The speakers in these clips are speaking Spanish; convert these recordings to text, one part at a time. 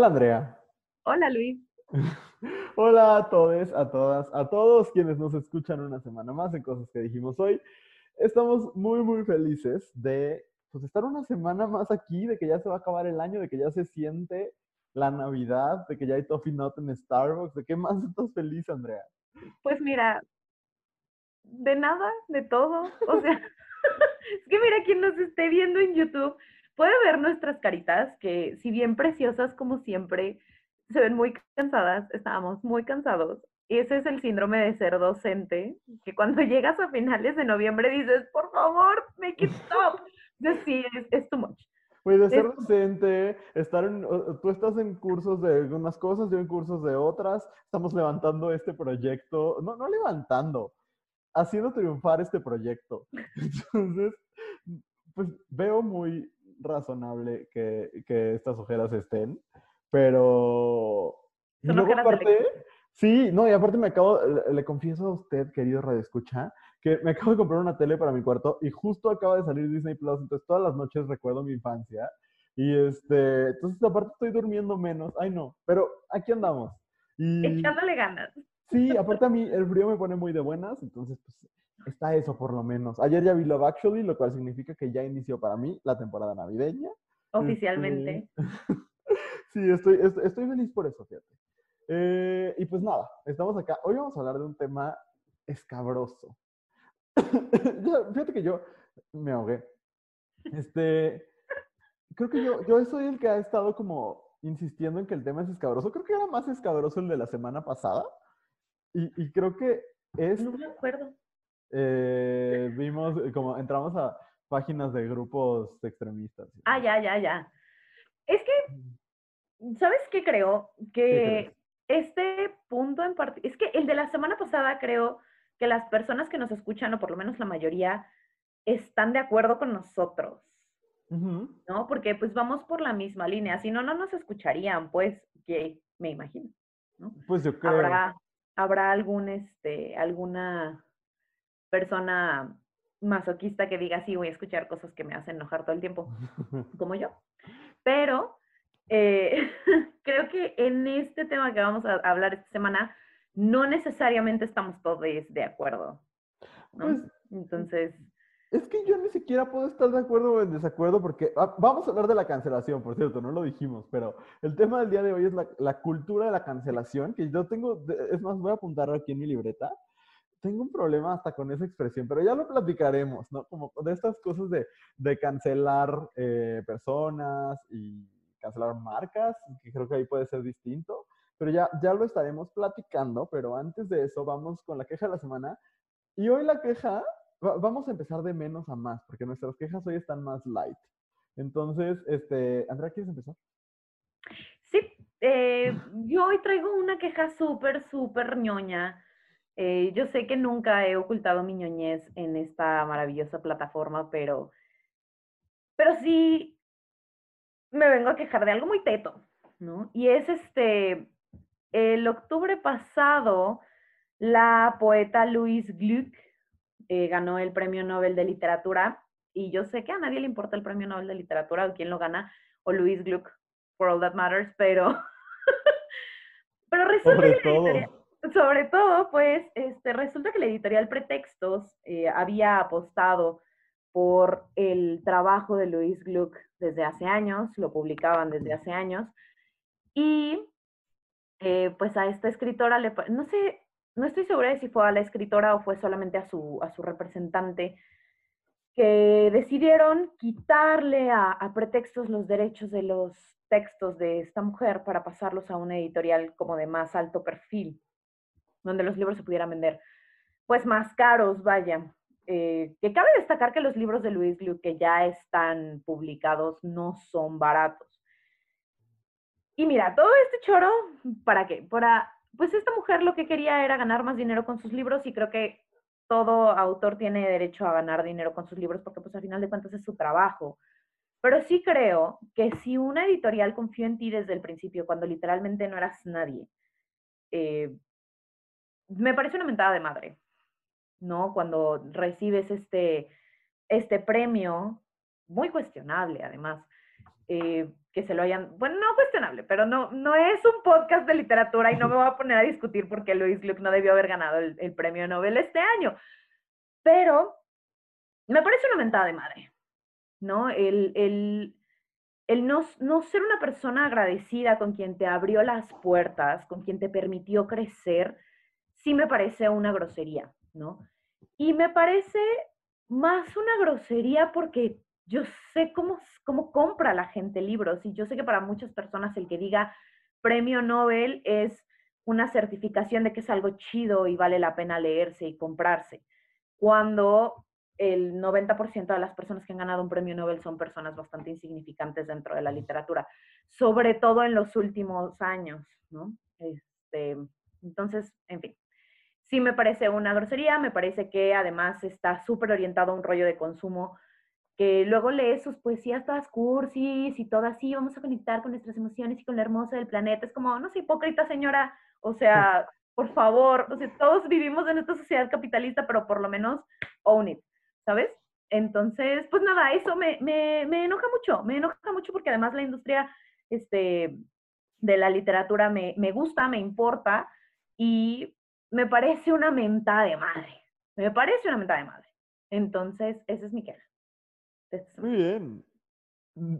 Hola Andrea. Hola Luis. Hola a todos, a todas, a todos quienes nos escuchan una semana más en cosas que dijimos hoy. Estamos muy, muy felices de pues, estar una semana más aquí, de que ya se va a acabar el año, de que ya se siente la Navidad, de que ya hay Toffee Nut en Starbucks. ¿De qué más estás feliz, Andrea? Pues mira, de nada, de todo. O sea, es que mira, quien nos esté viendo en YouTube puede ver nuestras caritas, que si bien preciosas como siempre, se ven muy cansadas, estábamos muy cansados. Ese es el síndrome de ser docente, que cuando llegas a finales de noviembre dices, por favor, make it stop. sí, es, es too much. Pues de ser docente, estar en, tú estás en cursos de algunas cosas, yo en cursos de otras, estamos levantando este proyecto, no, no levantando, haciendo triunfar este proyecto. Entonces, pues veo muy razonable que, que estas ojeras estén, pero... Son ojeras aparte, Sí, no, y aparte me acabo, le, confieso a usted, querido Radio Escucha, que me acabo de comprar una tele para mi cuarto y justo acaba de salir Disney Plus, entonces todas las noches recuerdo mi infancia. Y este, entonces aparte estoy durmiendo menos, ay no, pero aquí andamos. Y, Echándole ganas. Sí, aparte a mí el frío me pone muy de buenas, entonces pues está eso por lo menos. Ayer ya vi Love Actually, lo cual significa que ya inició para mí la temporada navideña. Oficialmente. Este, sí, estoy, estoy, feliz por eso, fíjate. Eh, y pues nada, estamos acá. Hoy vamos a hablar de un tema escabroso. fíjate que yo me ahogué. Este, creo que yo, yo soy el que ha estado como insistiendo en que el tema es escabroso. Creo que era más escabroso el de la semana pasada. Y, y creo que es... No me acuerdo. Eh, vimos eh, como entramos a páginas de grupos extremistas. Ah, ya, ya, ya. Es que, ¿sabes qué creo? Que este punto en particular, es que el de la semana pasada creo que las personas que nos escuchan, o por lo menos la mayoría, están de acuerdo con nosotros. ¿No? Porque pues vamos por la misma línea. Si no, no nos escucharían, pues, que me imagino. ¿no? Pues yo creo. Habrá, habrá algún, este, alguna persona masoquista que diga, sí, voy a escuchar cosas que me hacen enojar todo el tiempo, como yo. Pero eh, creo que en este tema que vamos a hablar esta semana, no necesariamente estamos todos de acuerdo. Pues, Entonces... Es que yo ni siquiera puedo estar de acuerdo o en desacuerdo porque ah, vamos a hablar de la cancelación, por cierto, no lo dijimos, pero el tema del día de hoy es la, la cultura de la cancelación, que yo tengo, es más, voy a apuntar aquí en mi libreta, tengo un problema hasta con esa expresión, pero ya lo platicaremos, ¿no? Como de estas cosas de, de cancelar eh, personas y cancelar marcas, que creo que ahí puede ser distinto, pero ya, ya lo estaremos platicando, pero antes de eso vamos con la queja de la semana. Y hoy la queja, vamos a empezar de menos a más, porque nuestras quejas hoy están más light. Entonces, este, Andrea, ¿quieres empezar? Sí, eh, yo hoy traigo una queja súper, súper ñoña eh, yo sé que nunca he ocultado mi ñoñez en esta maravillosa plataforma, pero, pero sí me vengo a quejar de algo muy teto, ¿no? Y es este, el octubre pasado, la poeta Louise Gluck eh, ganó el Premio Nobel de Literatura, y yo sé que a nadie le importa el Premio Nobel de Literatura o quién lo gana, o Louise Gluck, for all that matters, pero, pero resulta que sobre todo, pues, este, resulta que la editorial Pretextos eh, había apostado por el trabajo de Luis Gluck desde hace años, lo publicaban desde hace años, y eh, pues a esta escritora, le, no sé, no estoy segura de si fue a la escritora o fue solamente a su, a su representante, que decidieron quitarle a, a pretextos los derechos de los textos de esta mujer para pasarlos a una editorial como de más alto perfil donde los libros se pudieran vender, pues más caros, vaya. Eh, que cabe destacar que los libros de Luis Gluck que ya están publicados no son baratos. Y mira, todo este choro, ¿para qué? Para, pues esta mujer lo que quería era ganar más dinero con sus libros y creo que todo autor tiene derecho a ganar dinero con sus libros porque pues al final de cuentas es su trabajo. Pero sí creo que si una editorial confió en ti desde el principio, cuando literalmente no eras nadie, eh, me parece una mentada de madre, ¿no? Cuando recibes este, este premio, muy cuestionable además, eh, que se lo hayan, bueno, no cuestionable, pero no, no es un podcast de literatura y no me voy a poner a discutir por qué Louis Gluck no debió haber ganado el, premio Nobel este año. Pero me parece una mentada de madre, ¿no? El, el, el no, no, ser una persona agradecida con quien te abrió las puertas, con quien te permitió crecer, sí me parece una grosería, ¿no? Y me parece más una grosería porque yo sé cómo, cómo compra la gente libros y yo sé que para muchas personas el que diga premio Nobel es una certificación de que es algo chido y vale la pena leerse y comprarse, cuando el 90% de las personas que han ganado un premio Nobel son personas bastante insignificantes dentro de la literatura, sobre todo en los últimos años, ¿no? Este, entonces, en fin, sí me parece una grosería, me parece que además está súper orientado a un rollo de consumo que luego lee sus poesías todas cursis y todas así, vamos a conectar con nuestras emociones y con lo hermoso del planeta. Es como, no sé, hipócrita señora, o sea, por favor, o sea, todos vivimos en esta sociedad capitalista, pero por lo menos own it, ¿sabes? Entonces, pues nada, eso me, me, me enoja mucho, me enoja mucho porque además la industria este, de la literatura me, me gusta, me importa y me parece una mentada de madre. Me parece una mentada de madre. Entonces, esa es mi queja. Muy bien.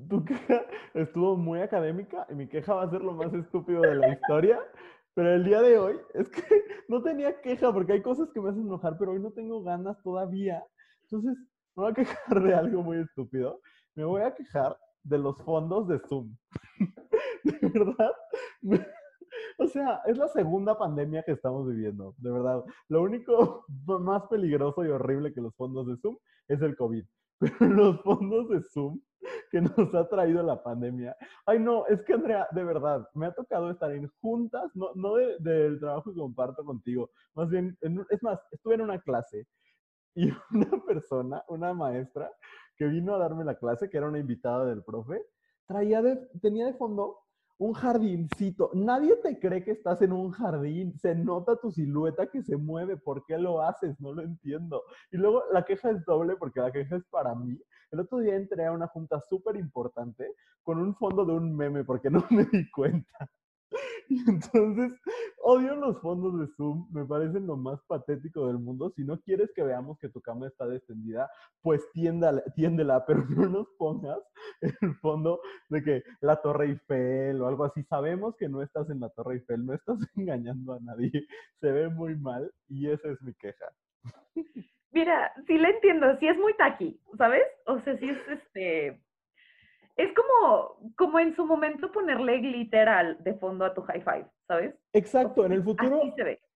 Tu queja estuvo muy académica y mi queja va a ser lo más estúpido de la historia. Pero el día de hoy es que no tenía queja porque hay cosas que me hacen enojar, pero hoy no tengo ganas todavía. Entonces, me voy a quejar de algo muy estúpido. Me voy a quejar de los fondos de Zoom. de verdad, o sea, es la segunda pandemia que estamos viviendo, de verdad. Lo único más peligroso y horrible que los fondos de Zoom es el COVID. Pero los fondos de Zoom que nos ha traído la pandemia. Ay, no, es que Andrea, de verdad, me ha tocado estar en juntas, no, no del trabajo que comparto contigo, más bien, es más, estuve en una clase y una persona, una maestra, que vino a darme la clase, que era una invitada del profe, traía de, tenía de fondo un jardincito. Nadie te cree que estás en un jardín. Se nota tu silueta que se mueve. ¿Por qué lo haces? No lo entiendo. Y luego la queja es doble porque la queja es para mí. El otro día entré a una junta súper importante con un fondo de un meme porque no me di cuenta. Entonces, odio los fondos de Zoom, me parecen lo más patético del mundo. Si no quieres que veamos que tu cama está descendida, pues tiéndela, pero no nos pongas el fondo de que la Torre Eiffel o algo así. Sabemos que no estás en la Torre Eiffel, no estás engañando a nadie. Se ve muy mal y esa es mi queja. Mira, sí la entiendo, sí es muy taqui, ¿sabes? O sea, sí es este es como, como en su momento ponerle glitter de fondo a tu high five, ¿sabes? Exacto, en el futuro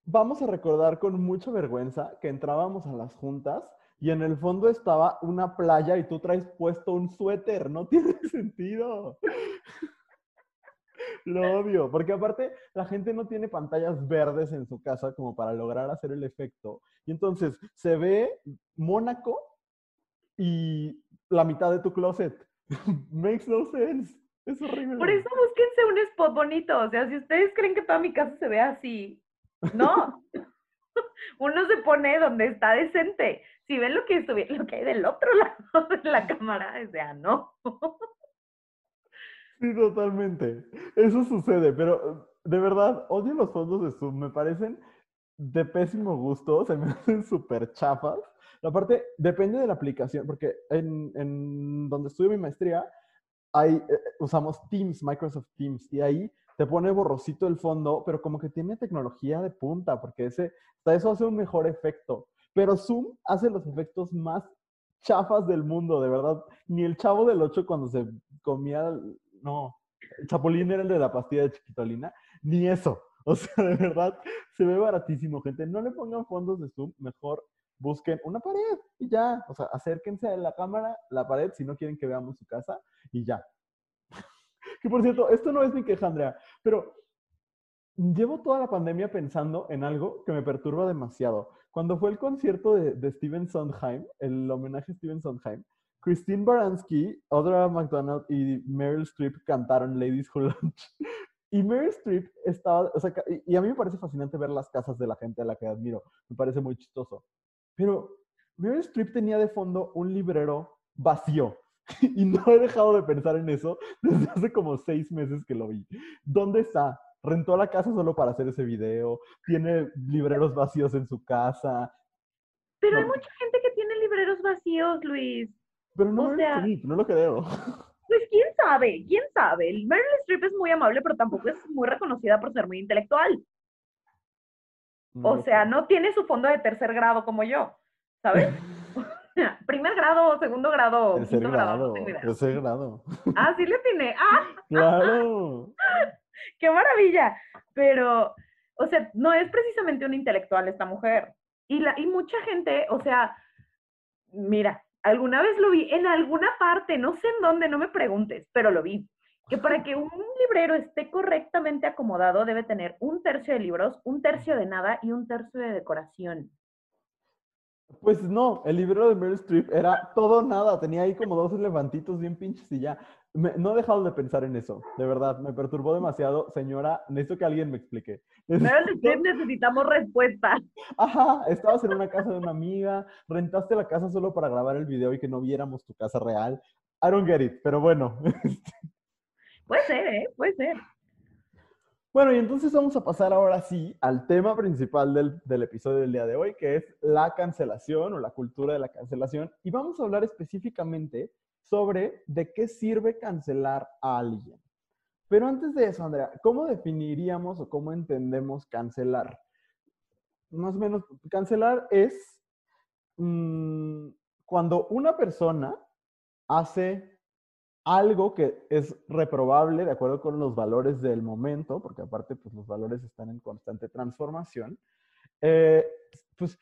vamos a recordar con mucha vergüenza que entrábamos a las juntas y en el fondo estaba una playa y tú traes puesto un suéter, no tiene sentido. Lo obvio, porque aparte la gente no tiene pantallas verdes en su casa como para lograr hacer el efecto. Y entonces se ve Mónaco y la mitad de tu closet. Makes no sense. Es horrible. Por eso búsquense un spot bonito. O sea, si ustedes creen que toda mi casa se ve así, no. Uno se pone donde está decente. Si ven lo que, lo que hay del otro lado de la cámara, o sea, no. Sí, totalmente. Eso sucede, pero de verdad, odio los fondos de Zoom. Me parecen de pésimo gusto, se me hacen súper chafas. Aparte, depende de la aplicación, porque en, donde estudio mi maestría, hay, eh, usamos Teams, Microsoft Teams, y ahí te pone borrosito el fondo, pero como que tiene tecnología de punta, porque ese, eso hace un mejor efecto. Pero Zoom hace los efectos más chafas del mundo, de verdad. Ni el chavo del 8 cuando se comía, no, el chapulín era el de la pastilla de chiquitolina, ni eso. O sea, de verdad, se ve baratísimo, gente. No le pongan fondos de Zoom, mejor busquen una pared y ya. O sea, acérquense a la cámara, la pared, si no quieren que veamos su casa y ya. que por cierto, esto no es mi queja, Andrea, pero llevo toda la pandemia pensando en algo que me perturba demasiado. Cuando fue el concierto de, de Steven Sondheim, el homenaje a Steven Sondheim, Christine Baranski, Audra McDonald y Meryl Streep cantaron Ladies Who Lunch. Y Meryl Streep estaba, o sea, y a mí me parece fascinante ver las casas de la gente a la que admiro, me parece muy chistoso. Pero Meryl Streep tenía de fondo un librero vacío. y no he dejado de pensar en eso desde hace como seis meses que lo vi. ¿Dónde está? Rentó la casa solo para hacer ese video, tiene libreros vacíos en su casa. Pero hay mucha gente que tiene libreros vacíos, Luis. Pero no, o sea, no lo creo. Pues quién sabe, quién sabe. Meryl Streep es muy amable, pero tampoco es muy reconocida por ser muy intelectual. O sea, no tiene su fondo de tercer grado como yo, ¿sabes? Primer grado, segundo grado, tercer quinto grado, Tercer grado. Ah, sí le tiene. ¡Ah! Claro. ¡Qué maravilla! Pero, o sea, no es precisamente una intelectual esta mujer. Y, la, y mucha gente, o sea, mira, alguna vez lo vi en alguna parte, no sé en dónde, no me preguntes, pero lo vi. Que para que un librero esté correctamente acomodado debe tener un tercio de libros, un tercio de nada y un tercio de decoración. Pues no, el libro de Meryl Streep era todo nada, tenía ahí como dos elefantitos bien pinches y ya. no he dejado de pensar en eso, de verdad, me perturbó demasiado. Señora, necesito que alguien me explique. Meryl Streep necesitamos respuesta. Ajá, estabas en una casa de una amiga, rentaste la casa solo para grabar el video y que no viéramos tu casa real. I don't get it, pero bueno. Puede ser, ¿eh? Puede ser. Bueno, y entonces vamos a pasar ahora sí al tema principal del, episodio del día de hoy, que es la cancelación o la cultura de la cancelación. Y vamos a hablar específicamente sobre de qué sirve cancelar a alguien. Pero antes de eso, Andrea, ¿cómo definiríamos o cómo entendemos cancelar? Más o menos, cancelar es mm, cuando una persona hace algo que es reprobable de acuerdo con los valores del momento, porque aparte pues los valores están en constante transformación, eh, pues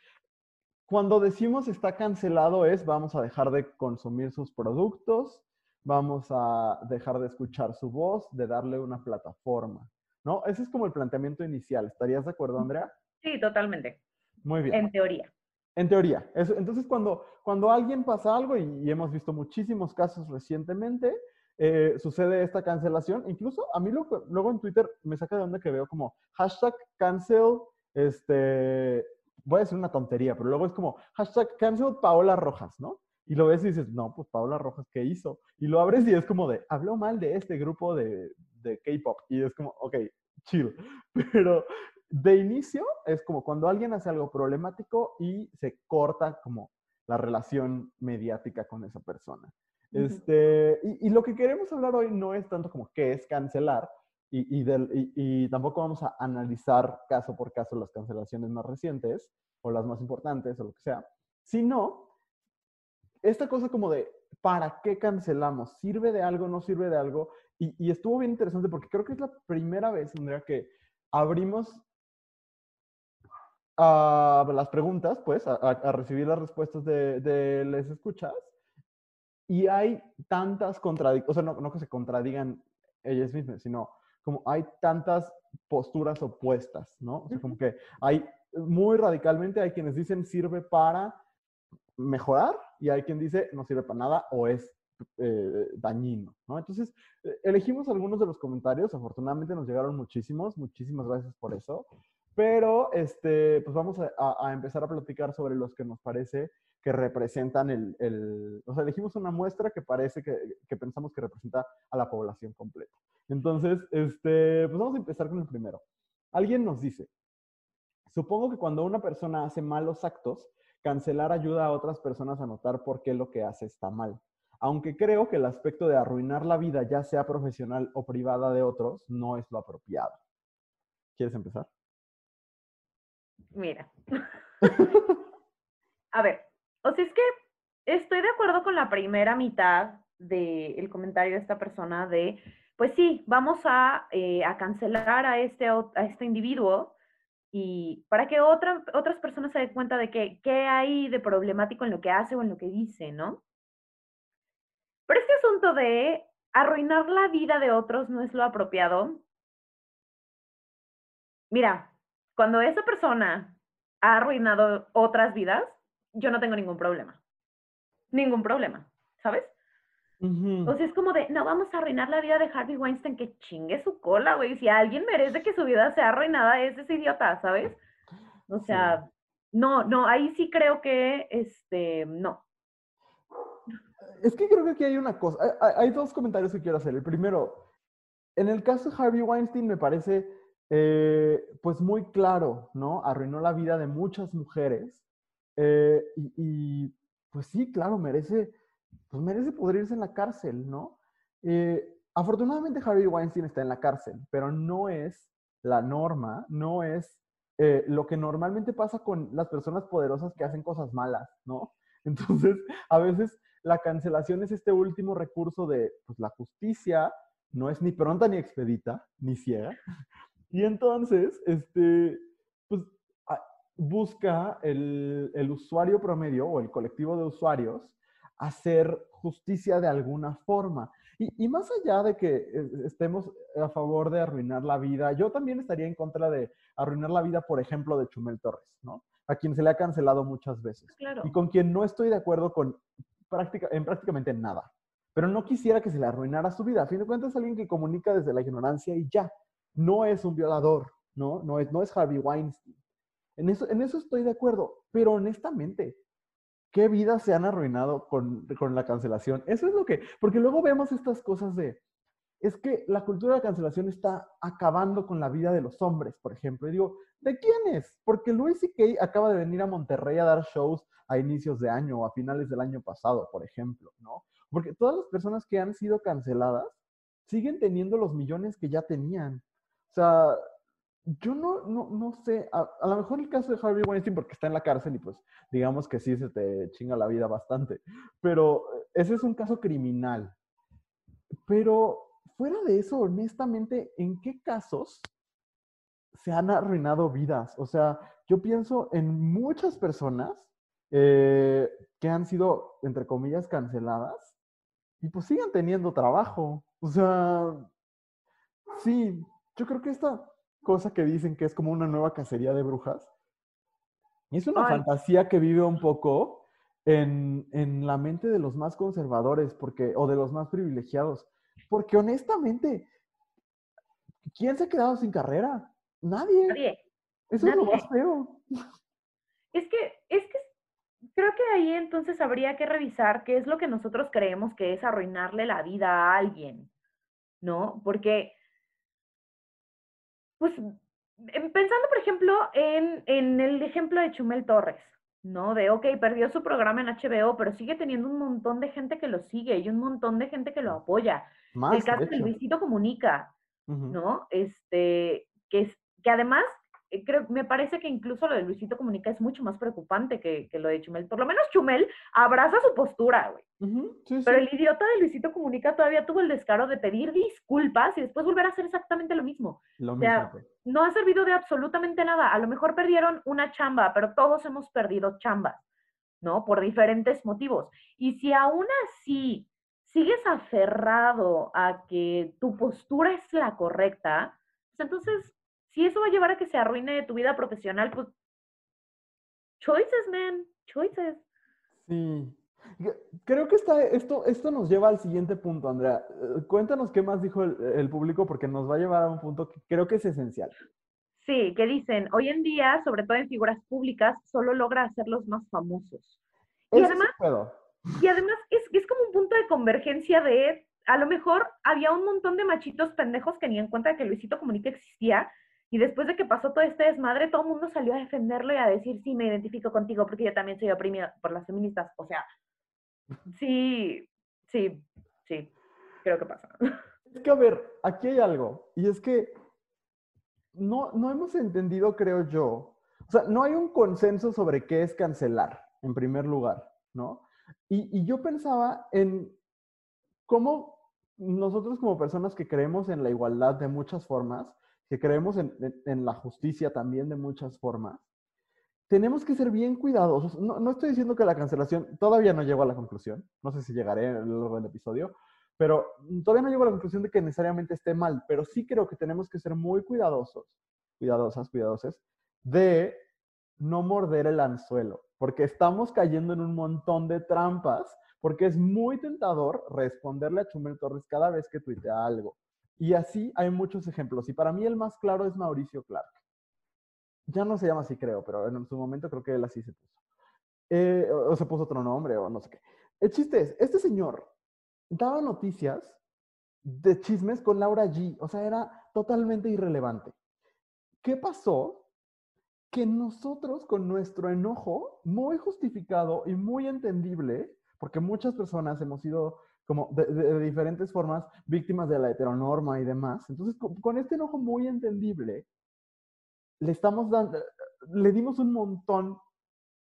cuando decimos está cancelado es vamos a dejar de consumir sus productos, vamos a dejar de escuchar su voz, de darle una plataforma, ¿no? Ese es como el planteamiento inicial. ¿Estarías de acuerdo, Andrea? Sí, totalmente. Muy bien. En teoría. En teoría. entonces, cuando, cuando alguien pasa algo, y, hemos visto muchísimos casos recientemente, eh, sucede esta cancelación. Incluso a mí luego en Twitter me saca de onda que veo como hashtag cancel, este, voy a decir una tontería, pero luego es como hashtag cancel Paola Rojas, ¿no? Y lo ves y dices, no, pues Paola Rojas, ¿qué hizo? Y lo abres y es como de, habló mal de este grupo de, de K-pop. Y es como, ok, chill. Pero de inicio es como cuando alguien hace algo problemático y se corta como la relación mediática con esa persona. este, y, lo que queremos hablar hoy no es tanto como qué es cancelar, y, y, tampoco vamos a analizar caso por caso las cancelaciones más recientes o las más importantes o lo que sea, sino esta cosa como de ¿para qué cancelamos? ¿Sirve de algo? ¿No sirve de algo? Y, estuvo bien interesante porque creo que es la primera vez, Andrea, que abrimos a las preguntas, pues, a, recibir las respuestas de, de, les escuchas. Y hay tantas contradicciones, o sea, no, no que se contradigan ellas mismas, sino como hay tantas posturas opuestas, ¿no? O sea, como que hay muy radicalmente, hay quienes dicen sirve para mejorar y hay quien dice no sirve para nada o es eh, dañino, ¿no? Entonces, eh, elegimos algunos de los comentarios, afortunadamente nos llegaron muchísimos, muchísimas gracias por eso. Pero este, pues vamos a, empezar a platicar sobre los que nos parece que representan el, el, o sea, elegimos una muestra que parece que, que, pensamos que representa a la población completa. Entonces, este, pues vamos a empezar con el primero. Alguien nos dice, supongo que cuando una persona hace malos actos, cancelar ayuda a otras personas a notar por qué lo que hace está mal. Aunque creo que el aspecto de arruinar la vida, ya sea profesional o privada de otros, no es lo apropiado. ¿Quieres empezar? Mira. a ver, o sea, es que estoy de acuerdo con la primera mitad del comentario de esta persona de, pues sí, vamos a, eh, a cancelar a este, a este individuo y para que otra, otras personas se den cuenta de que, qué hay de problemático en lo que hace o en lo que dice, ¿no? De arruinar la vida de otros no es lo apropiado. Mira, cuando esa persona ha arruinado otras vidas, yo no tengo ningún problema. Ningún problema, ¿sabes? O sea, es como de, no vamos a arruinar la vida de Harvey Weinstein, que chingue su cola, güey. Si alguien merece que su vida sea arruinada, es ese idiota, ¿sabes? O sea, no, no, ahí sí creo que, este, no. Es que creo que aquí hay una cosa, hay, dos comentarios que quiero hacer. El primero, en el caso de Harvey Weinstein me parece eh, pues muy claro, ¿no? Arruinó la vida de muchas mujeres eh, y, pues sí, claro, merece, pues merece irse en la cárcel, ¿no? Eh, afortunadamente Harvey Weinstein está en la cárcel, pero no es la norma, no es lo que normalmente pasa con las personas poderosas que hacen cosas malas, ¿no? Entonces, a veces la cancelación es este último recurso de pues, la justicia, no es ni pronta ni expedita, ni ciega. Y entonces, este, pues, busca el, el usuario promedio o el colectivo de usuarios hacer justicia de alguna forma. Y, y, más allá de que eh, estemos a favor de arruinar la vida, yo también estaría en contra de arruinar la vida, por ejemplo, de Chumel Torres, ¿no? A quien se le ha cancelado muchas veces. Claro. Y con quien no estoy de acuerdo con en prácticamente nada. Pero no quisiera que se le arruinara su vida. A fin de cuentas, es alguien que comunica desde la ignorancia y ya. No es un violador, ¿no? No es, no es Harvey Weinstein. En eso, en eso estoy de acuerdo. Pero honestamente, ¿qué vidas se han arruinado con, con la cancelación? Eso es lo que. Porque luego vemos estas cosas de. Es que la cultura de la cancelación está acabando con la vida de los hombres, por ejemplo. Y digo, ¿de quiénes? Porque Luis C.K. acaba de venir a Monterrey a dar shows a inicios de año o a finales del año pasado, por ejemplo, ¿no? Porque todas las personas que han sido canceladas siguen teniendo los millones que ya tenían. O sea, yo no, no, no sé, a, lo mejor el caso de Harvey Weinstein porque está en la cárcel y pues digamos que sí se te chinga la vida bastante, pero ese es un caso criminal. Pero fuera de eso, honestamente, ¿en qué casos se han arruinado vidas? O sea, yo pienso en muchas personas eh, que han sido, entre comillas, canceladas y pues sigan teniendo trabajo. O sea, sí, yo creo que esta cosa que dicen que es como una nueva cacería de brujas, es una fantasía que vive un poco en, en, la mente de los más conservadores porque, o de los más privilegiados. Porque honestamente, ¿quién se ha quedado sin carrera? Nadie. Nadie. Eso es lo más feo. Es que, es que creo que ahí entonces habría que revisar qué es lo que nosotros creemos que es arruinarle la vida a alguien, ¿no? Porque, pues, em, pensando, por ejemplo, en, en el ejemplo de Chumel Torres, ¿no? De, ok, perdió su programa en HBO, pero sigue teniendo un montón de gente que lo sigue y un montón de gente que lo apoya. El caso de, Luisito Comunica, ¿no? Este, que, que además eh, creo, me parece que incluso lo de Luisito Comunica es mucho más preocupante que, lo de Chumel. Por lo menos Chumel abraza su postura, güey. Pero el idiota de Luisito Comunica todavía tuvo el descaro de pedir disculpas y después volver a hacer exactamente lo mismo. Lo o sea, pues. no ha servido de absolutamente nada. A lo mejor perdieron una chamba, pero todos hemos perdido chambas, ¿no? Por diferentes motivos. Y si aún así sigues aferrado a que tu postura es la correcta, pues entonces si eso va a llevar a que se arruine tu vida profesional, pues choices, man, choices. Sí. Creo que está, esto, esto nos lleva al siguiente punto, Andrea. Eh, cuéntanos qué más dijo el, público porque nos va a llevar a un punto que creo que es esencial. Sí, que dicen, hoy en día, sobre todo en figuras públicas, solo logra hacerlos más famosos. Y además, puedo. Y además es, es como un punto de convergencia de, a lo mejor había un montón de machitos pendejos que ni en cuenta de que Luisito Comunica existía y después de que pasó todo este desmadre, todo el mundo salió a defenderlo y a decir, sí, me identifico contigo porque yo también soy oprimida por las feministas. O sea, sí, sí, sí, creo que pasa. Es que, a ver, aquí hay algo. Y es que no, no hemos entendido, creo yo. O sea, no hay un consenso sobre qué es cancelar, en primer lugar, ¿no? Y, yo pensaba en cómo nosotros como personas que creemos en la igualdad de muchas formas, que creemos en, la justicia también de muchas formas, tenemos que ser bien cuidadosos. No, estoy diciendo que la cancelación, todavía no llego a la conclusión, no sé si llegaré a lo largo del episodio, pero todavía no llego a la conclusión de que necesariamente esté mal, pero sí creo que tenemos que ser muy cuidadosos, cuidadosas, cuidadoses, de no morder el anzuelo, porque estamos cayendo en un montón de trampas, porque es muy tentador responderle a Chumel Torres cada vez que tuitea algo. Y así hay muchos ejemplos. Y para mí el más claro es Mauricio Clark. Ya no se llama así, creo, pero en su momento creo que él así se puso. Eh, o, se puso otro nombre o no sé qué. El chiste es, este señor daba noticias de chismes con Laura G. O sea, era totalmente irrelevante. ¿Qué pasó? Que nosotros con nuestro enojo, muy justificado y muy entendible, porque muchas personas hemos sido como de, diferentes formas víctimas de la heteronorma y demás, entonces con, este enojo muy entendible, le estamos dando, le dimos un montón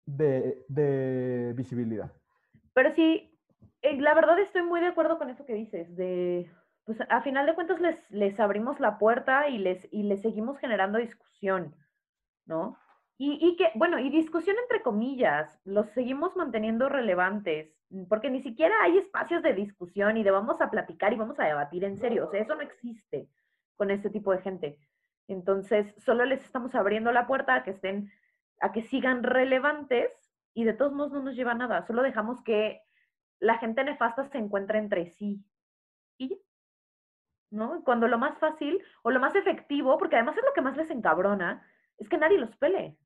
de, de visibilidad. Pero sí, eh, la verdad estoy muy de acuerdo con eso que dices, de pues a final de cuentas les, les abrimos la puerta y les, y les seguimos generando discusión, ¿no? Y, y, que, bueno, y discusión entre comillas, los seguimos manteniendo relevantes, porque ni siquiera hay espacios de discusión y de vamos a platicar y vamos a debatir en serio, o sea, eso no existe con este tipo de gente. Entonces, solo les estamos abriendo la puerta a que estén, a que sigan relevantes y de todos modos no nos lleva a nada, solo dejamos que la gente nefasta se encuentre entre sí. Y. ¿no? Cuando lo más fácil o lo más efectivo, porque además es lo que más les encabrona, es que nadie los pele.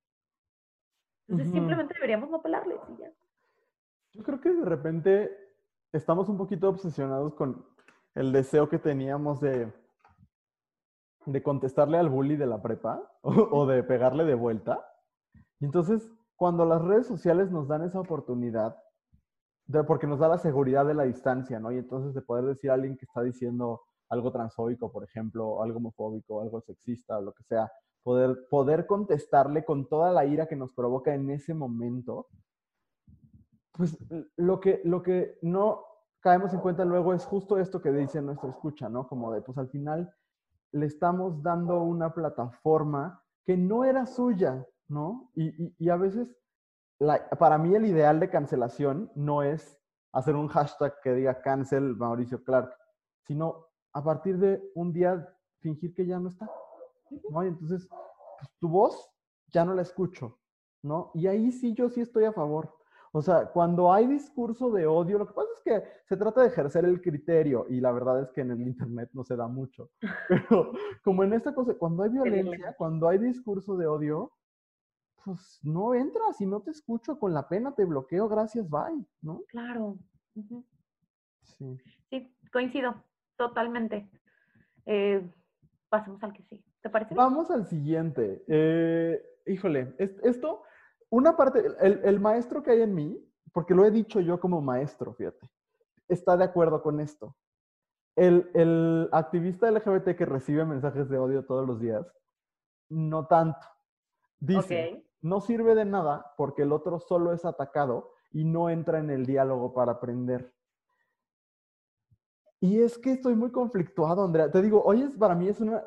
Entonces simplemente deberíamos no pelarles y ya. Yo creo que de repente estamos un poquito obsesionados con el deseo que teníamos de, de contestarle al bully de la prepa o, de pegarle de vuelta. Y entonces, cuando las redes sociales nos dan esa oportunidad, de, porque nos da la seguridad de la distancia, ¿no? Y entonces de poder decir a alguien que está diciendo algo transfóbico, por ejemplo, algo homofóbico, algo sexista, lo que sea, poder, poder contestarle con toda la ira que nos provoca en ese momento, pues lo que, lo que no caemos en cuenta luego es justo esto que dice nuestra escucha, ¿no? Como de, pues al final le estamos dando una plataforma que no era suya, ¿no? Y, y, a veces, para mí el ideal de cancelación no es hacer un hashtag que diga cancel Mauricio Clark, sino a partir de un día fingir que ya no está. ¿No? Y entonces, pues, tu voz ya no la escucho, ¿no? Y ahí sí yo sí estoy a favor. O sea, cuando hay discurso de odio, lo que pasa es que se trata de ejercer el criterio y la verdad es que en el Internet no se da mucho. Pero como en esta cosa, cuando hay violencia, cuando hay discurso de odio, pues no entras y no te escucho, con la pena te bloqueo, gracias, bye, ¿no? Claro. Sí. Sí, coincido. Totalmente. Eh, pasemos al que sí. ¿Te parece? Vamos al siguiente. Eh, híjole, esto, una parte, el, maestro que hay en mí, porque lo he dicho yo como maestro, fíjate, está de acuerdo con esto. El, el activista LGBT que recibe mensajes de odio todos los días, no tanto. Dice, no sirve de nada porque el otro solo es atacado y no entra en el diálogo para aprender. Y es que estoy muy conflictuado, Andrea. Te digo, hoy es, para mí es una,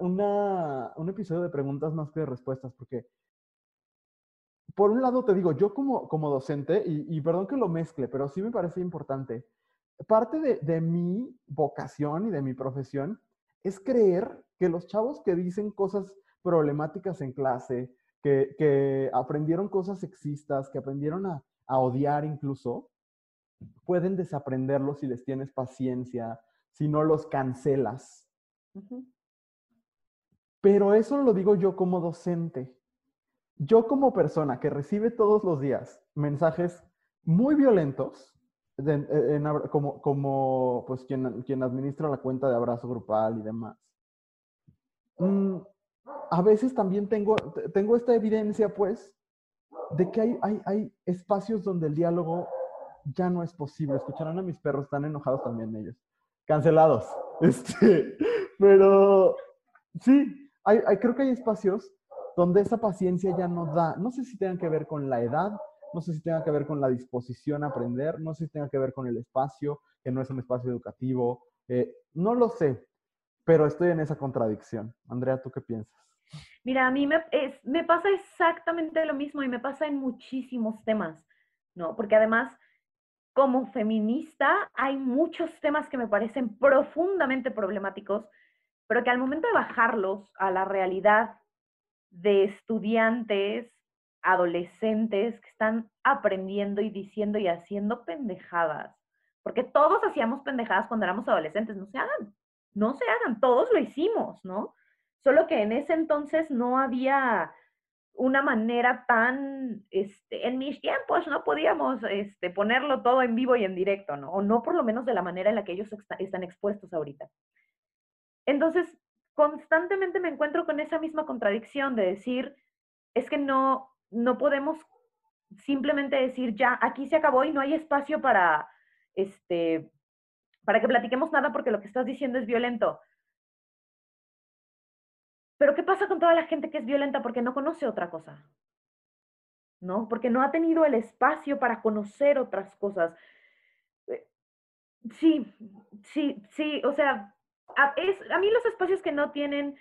un episodio de preguntas más que de respuestas, porque por un lado te digo, yo como, como docente, y, perdón que lo mezcle, pero sí me parece importante, parte de, de mi vocación y de mi profesión es creer que los chavos que dicen cosas problemáticas en clase, que, que aprendieron cosas sexistas, que aprendieron a, a odiar incluso, pueden desaprenderlo si les tienes paciencia, si no los cancelas. Pero eso lo digo yo como docente. Yo como persona que recibe todos los días mensajes muy violentos, como, como pues quien, quien, administra la cuenta de abrazo grupal y demás. Mm, a veces también tengo, tengo esta evidencia, pues, de que hay, hay, hay espacios donde el diálogo ya no es posible. Escucharán a mis perros, están enojados también ellos cancelados. Este, pero sí, hay, creo que hay espacios donde esa paciencia ya no da. No sé si tengan que ver con la edad, no sé si tenga que ver con la disposición a aprender, no sé si tenga que ver con el espacio, que no es un espacio educativo. Eh, no lo sé, pero estoy en esa contradicción. Andrea, ¿tú qué piensas? Mira, a mí me, me pasa exactamente lo mismo y me pasa en muchísimos temas, ¿no? Porque además como feminista hay muchos temas que me parecen profundamente problemáticos, pero que al momento de bajarlos a la realidad de estudiantes, adolescentes que están aprendiendo y diciendo y haciendo pendejadas, porque todos hacíamos pendejadas cuando éramos adolescentes, no se hagan, no se hagan, todos lo hicimos, ¿no? Solo que en ese entonces no había una manera tan, este, en mis tiempos no podíamos este, ponerlo todo en vivo y en directo, ¿no? O no por lo menos de la manera en la que ellos están expuestos ahorita. Entonces, constantemente me encuentro con esa misma contradicción de decir, es que no, no podemos simplemente decir, ya, aquí se acabó y no hay espacio para, este, para que platiquemos nada porque lo que estás diciendo es violento. Pero ¿qué pasa con toda la gente que es violenta porque no conoce otra cosa? ¿No? Porque no ha tenido el espacio para conocer otras cosas. Eh, sí, sí, sí, o sea, a, es, a mí los espacios que no tienen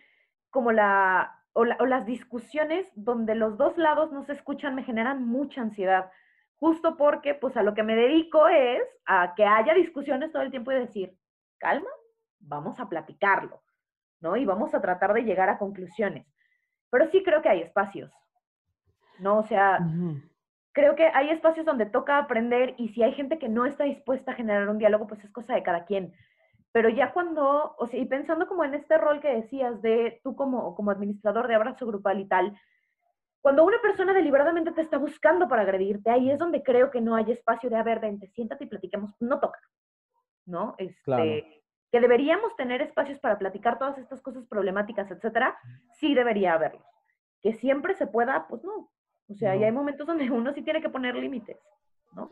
como la o, la, o las discusiones donde los dos lados no se escuchan me generan mucha ansiedad, justo porque pues a lo que me dedico es a que haya discusiones todo el tiempo y decir, calma, vamos a platicarlo. ¿No? Y vamos a tratar de llegar a conclusiones. Pero sí creo que hay espacios, ¿no? O sea, creo que hay espacios donde toca aprender y si hay gente que no está dispuesta a generar un diálogo, pues es cosa de cada quien. Pero ya cuando, o sea, y pensando como en este rol que decías de tú como, como administrador de abrazo grupal y tal, cuando una persona deliberadamente te está buscando para agredirte, ahí es donde creo que no hay espacio de, a ver, vente, siéntate y platiquemos, no toca, ¿no? Este, que deberíamos tener espacios para platicar todas estas cosas problemáticas, etcétera, sí debería haberlos. Que siempre se pueda, pues no. O sea, y hay momentos donde uno sí tiene que poner límites, ¿no?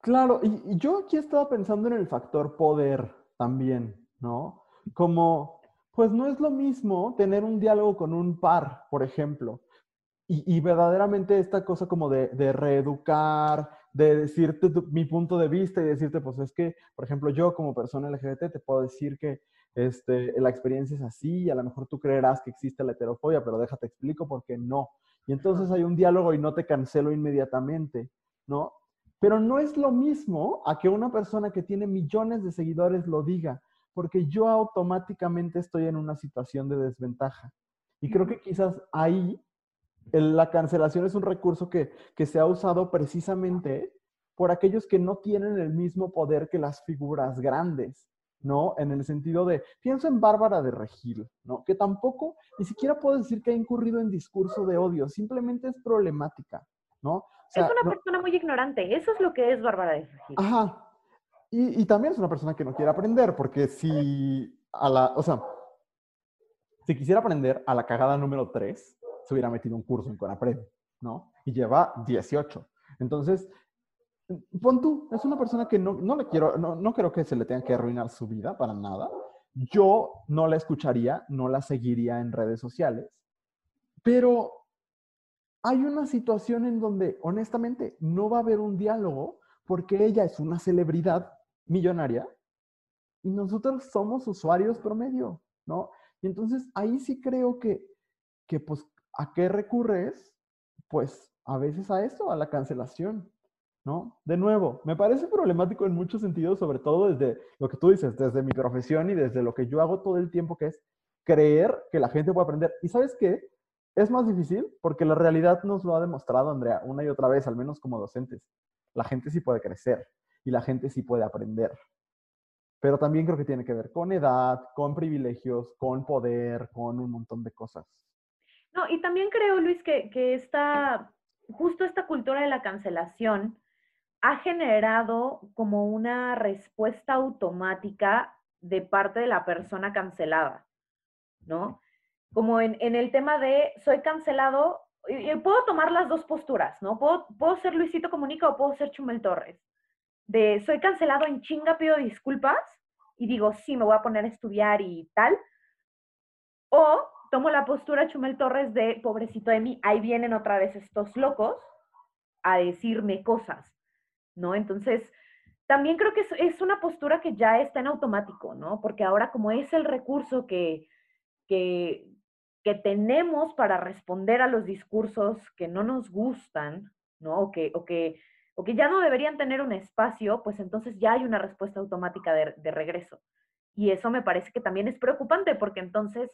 Claro, y, yo aquí estaba pensando en el factor poder también, ¿no? Como, pues no es lo mismo tener un diálogo con un par, por ejemplo, y, verdaderamente esta cosa como de, de reeducar, de decirte mi punto de vista y decirte, pues es que, por ejemplo, yo como persona LGBT te puedo decir que este, la experiencia es así y a lo mejor tú creerás que existe la heterofobia, pero déjate explico por qué no. Y entonces hay un diálogo y no te cancelo inmediatamente, ¿no? Pero no es lo mismo a que una persona que tiene millones de seguidores lo diga, porque yo automáticamente estoy en una situación de desventaja. Y creo que quizás ahí la cancelación es un recurso que, se ha usado precisamente por aquellos que no tienen el mismo poder que las figuras grandes, ¿no? En el sentido de, pienso en Bárbara de Regil, ¿no? Que tampoco, ni siquiera puedo decir que ha incurrido en discurso de odio, simplemente es problemática, ¿no? es una persona muy ignorante, eso es lo que es Bárbara de Regil. Ajá. Y, y, también es una persona que no quiere aprender, porque si a la, o sea, si quisiera aprender a la cagada número 3, se hubiera metido un curso en Conapred, ¿no? Y lleva 18. Entonces, pon tú, es una persona que no, no le quiero, no, no creo que se le tenga que arruinar su vida para nada. Yo no la escucharía, no la seguiría en redes sociales, pero hay una situación en donde, honestamente, no va a haber un diálogo porque ella es una celebridad millonaria y nosotros somos usuarios promedio, ¿no? Y entonces ahí sí creo que, que pues ¿A qué recurres? Pues a veces a eso, a la cancelación, ¿no? De nuevo, me parece problemático en muchos sentidos, sobre todo desde lo que tú dices, desde mi profesión y desde lo que yo hago todo el tiempo, que es creer que la gente puede aprender. ¿Y sabes qué? Es más difícil porque la realidad nos lo ha demostrado, Andrea, una y otra vez, al menos como docentes. La gente sí puede crecer y la gente sí puede aprender. Pero también creo que tiene que ver con edad, con privilegios, con poder, con un montón de cosas. No, y también creo, Luis, que, que esta, justo esta cultura de la cancelación ha generado como una respuesta automática de parte de la persona cancelada, ¿no? Como en, en el tema de soy cancelado, y, puedo tomar las dos posturas, ¿no? Puedo, puedo ser Luisito Comunica o puedo ser Chumel Torres. De soy cancelado en chinga, pido disculpas y digo, sí, me voy a poner a estudiar y tal. O tomo la postura Chumel Torres de pobrecito de mí, ahí vienen otra vez estos locos a decirme cosas, ¿no? Entonces, también creo que es, una postura que ya está en automático, ¿no? Porque ahora como es el recurso que, que, que tenemos para responder a los discursos que no nos gustan, ¿no? O que, o que, o que ya no deberían tener un espacio, pues entonces ya hay una respuesta automática de, de regreso. Y eso me parece que también es preocupante porque entonces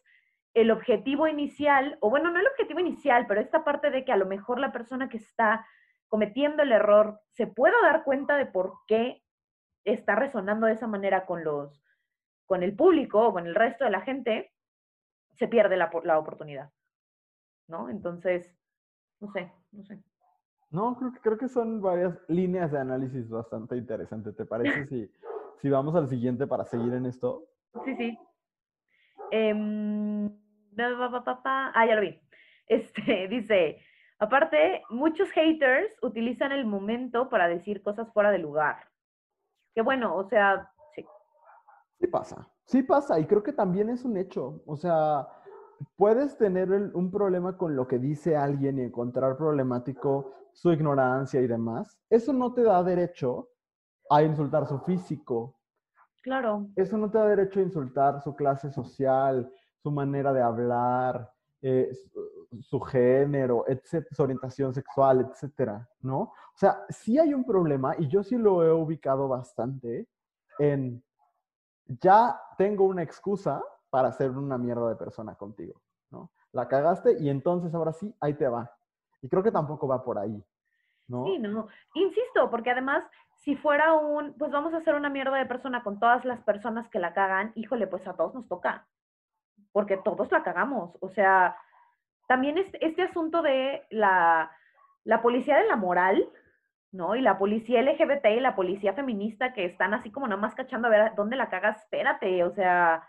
el objetivo inicial, o bueno, no el objetivo inicial, pero esta parte de que a lo mejor la persona que está cometiendo el error se pueda dar cuenta de por qué está resonando de esa manera con los con el público o con el resto de la gente, se pierde la, la oportunidad. ¿No? Entonces, no sé, no sé. No, creo que, creo que son varias líneas de análisis bastante interesantes. ¿Te parece si, si vamos al siguiente para seguir en esto? Sí, sí. Em, ah, ya lo vi. Este, dice, aparte, muchos haters utilizan el momento para decir cosas fuera de lugar. Que bueno, o sea, sí. Sí pasa, sí pasa, y creo que también es un hecho. O sea, puedes tener un problema con lo que dice alguien y encontrar problemático su ignorancia y demás. Eso no te da derecho a insultar su físico. Claro. Eso no te da derecho a insultar su clase social, su manera de hablar, eh, su, género, su orientación sexual, etcétera, ¿no? O sea, sí hay un problema y yo sí lo he ubicado bastante en ya tengo una excusa para ser una mierda de persona contigo, ¿no? La cagaste y entonces ahora sí, ahí te va. Y creo que tampoco va por ahí, ¿no? Sí, no. Insisto, porque además, si fuera un, pues vamos a hacer una mierda de persona con todas las personas que la cagan, híjole, pues a todos nos toca, porque todos la cagamos. O sea, también este, este asunto de la, la policía de la moral, ¿no? Y la policía LGBT y la policía feminista que están así como nada más cachando a ver dónde la cagas, espérate, o sea,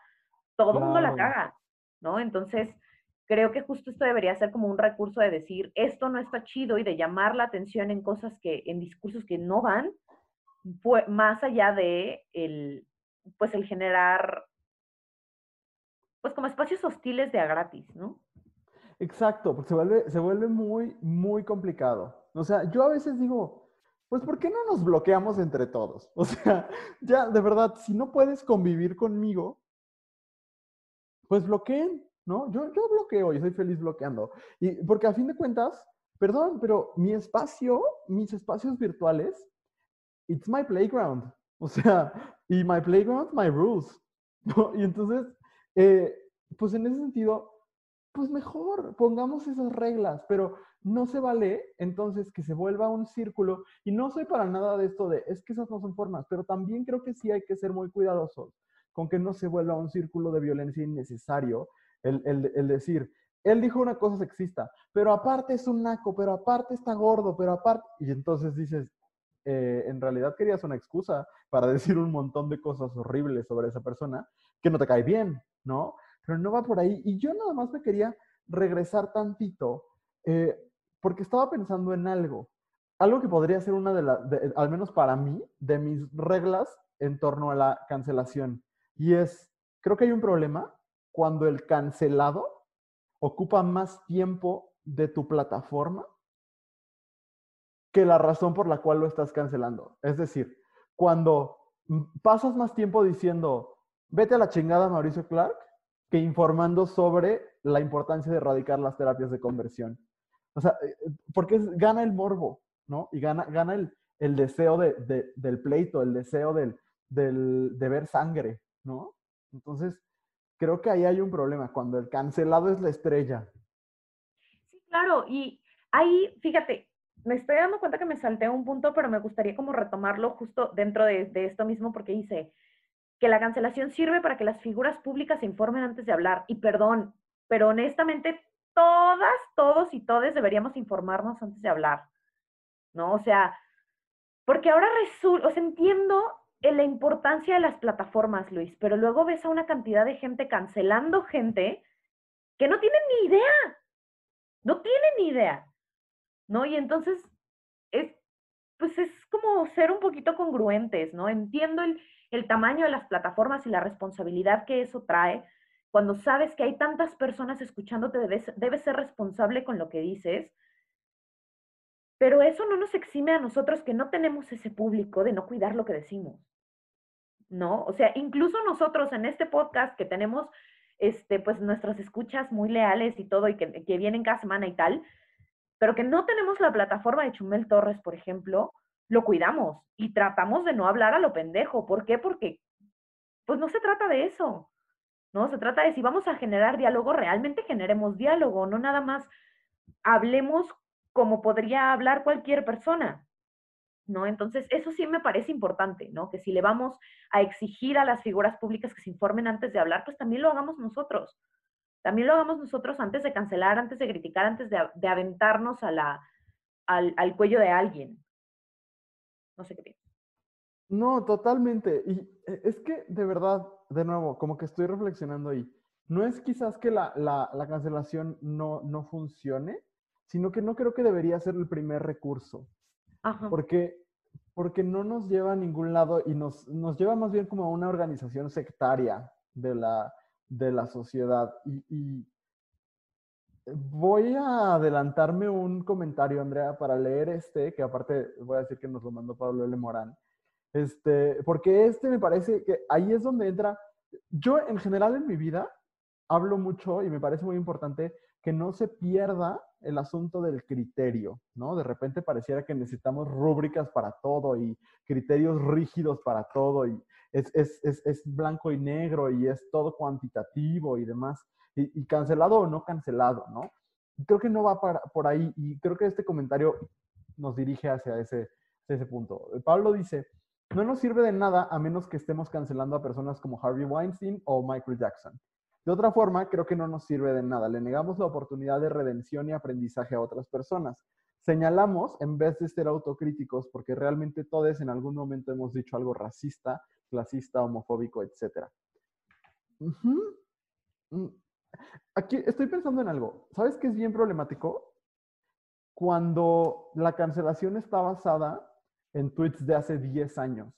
todo el mundo la caga, ¿no? Entonces, creo que justo esto debería ser como un recurso de decir, esto no está chido y de llamar la atención en cosas que, en discursos que no van, pues, más allá de el, pues el generar, pues como espacios hostiles de a gratis, ¿no? Exacto, porque se vuelve, se vuelve muy, muy complicado. O sea, yo a veces digo, pues ¿por qué no nos bloqueamos entre todos? O sea, ya, de verdad, si no puedes convivir conmigo, pues bloqueen, ¿no? Yo, yo bloqueo y soy feliz bloqueando. Y porque a fin de cuentas, perdón, pero mi espacio, mis espacios virtuales, it's my playground. O sea, y my playground, my rules. ¿no? Y entonces, eh, pues en ese sentido, pues mejor pongamos esas reglas, pero no se vale entonces que se vuelva un círculo. Y no soy para nada de esto de, es que esas no son formas, pero también creo que sí hay que ser muy cuidadosos con que no se vuelva un círculo de violencia innecesario el, decir, él dijo una cosa sexista, pero aparte es un naco, pero aparte está gordo, pero aparte... Y entonces dices, eh, en realidad querías una excusa para decir un montón de cosas horribles sobre esa persona que no te cae bien, ¿no? Pero no va por ahí. Y yo nada más me quería regresar tantito, eh, porque estaba pensando en algo, algo que podría ser una de las, al menos para mí, de mis reglas en torno a la cancelación. Y es, creo que hay un problema cuando el cancelado ocupa más tiempo de tu plataforma que la razón por la cual lo estás cancelando. Es decir, cuando pasas más tiempo diciendo, vete a la chingada Mauricio Clark, que informando sobre la importancia de erradicar las terapias de conversión. O sea, eh, porque gana el morbo, ¿no? Y gana, gana el, deseo del pleito, el deseo del, de ver sangre, ¿no? Entonces, creo que ahí hay un problema, cuando el cancelado es la estrella. Sí, claro, y ahí, fíjate, me estoy dando cuenta que me salté un punto, pero me gustaría como retomarlo justo dentro de, de esto mismo, porque dice que la cancelación sirve para que las figuras públicas se informen antes de hablar. Y perdón, pero honestamente, todas, todos y todes deberíamos informarnos antes de hablar, ¿no? O sea, porque ahora resulta, o sea, entiendo la importancia de las plataformas, Luis, pero luego ves a una cantidad de gente cancelando gente que no tienen ni idea, no tienen ni idea, ¿no? Y entonces es, pues es como ser un poquito congruentes, ¿no? Entiendo el, el tamaño de las plataformas y la responsabilidad que eso trae. Cuando sabes que hay tantas personas escuchándote, debes, debes ser responsable con lo que dices, pero eso no nos exime a nosotros que no tenemos ese público de no cuidar lo que decimos. ¿no? O sea, incluso nosotros en este podcast que tenemos, este, pues nuestras escuchas muy leales y todo, y que, vienen cada semana y tal, pero que no tenemos la plataforma de Chumel Torres, por ejemplo, lo cuidamos y tratamos de no hablar a lo pendejo. ¿Por qué? Porque, pues no se trata de eso, ¿no? Se trata de si vamos a generar diálogo, realmente generemos diálogo, no nada más hablemos como podría hablar cualquier persona. ¿no? Entonces, eso sí me parece importante, ¿no? Que si le vamos a exigir a las figuras públicas que se informen antes de hablar, pues también lo hagamos nosotros, también lo hagamos nosotros antes de cancelar, antes de criticar, antes de, aventarnos a la, al, al, cuello de alguien. No sé qué piensas. No, totalmente. Y eh, es que, de verdad, de nuevo, como que estoy reflexionando ahí. No es quizás que la, la, la cancelación no, no funcione, sino que no creo que debería ser el primer recurso. Ajá. Porque, porque no nos lleva a ningún lado y nos, nos lleva más bien como a una organización sectaria de la, de la sociedad. Y, voy a adelantarme un comentario, Andrea, para leer este, que aparte voy a decir que nos lo mandó Pablo L. Morán. Este, porque este me parece que ahí es donde entra. Yo, en general, en mi vida, hablo mucho y me parece muy importante que no se pierda el asunto del criterio, ¿no? De repente pareciera que necesitamos rúbricas para todo y criterios rígidos para todo y es, es, es, es blanco y negro y es todo cuantitativo y demás, y, cancelado o no cancelado, ¿no? Creo que no va por ahí y creo que este comentario nos dirige hacia ese, ese punto. Pablo dice, no nos sirve de nada a menos que estemos cancelando a personas como Harvey Weinstein o Michael Jackson. De otra forma, creo que no nos sirve de nada. Le negamos la oportunidad de redención y aprendizaje a otras personas. Señalamos en vez de ser autocríticos, porque realmente todos en algún momento hemos dicho algo racista, clasista, homofóbico, etc. Mm, aquí estoy pensando en algo. ¿Sabes qué es bien problemático? Cuando la cancelación está basada en tweets de hace 10 años.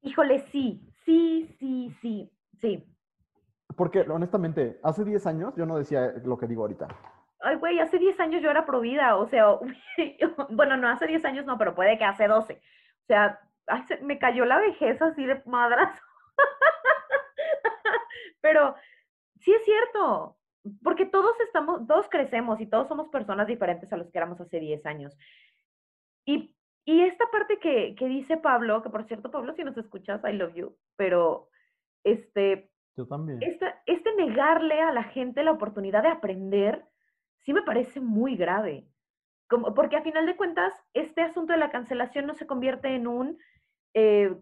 Híjole, sí, sí, sí, sí, sí. Porque honestamente, hace 10 años yo no decía lo que digo ahorita. Ay, güey, hace 10 años yo era provida, o sea, bueno, no hace 10 años no, pero puede que hace 12. O sea, me cayó la vejez así de madras. pero sí es cierto, porque todos estamos, todos crecemos y todos somos personas diferentes a los que éramos hace 10 años. Y, y esta parte que, que dice Pablo, que por cierto, Pablo, si nos escuchas, I love you, pero este, yo también. Este, este negarle a la gente la oportunidad de aprender, sí me parece muy grave. Como, porque a final de cuentas, este asunto de la cancelación no se convierte en un eh,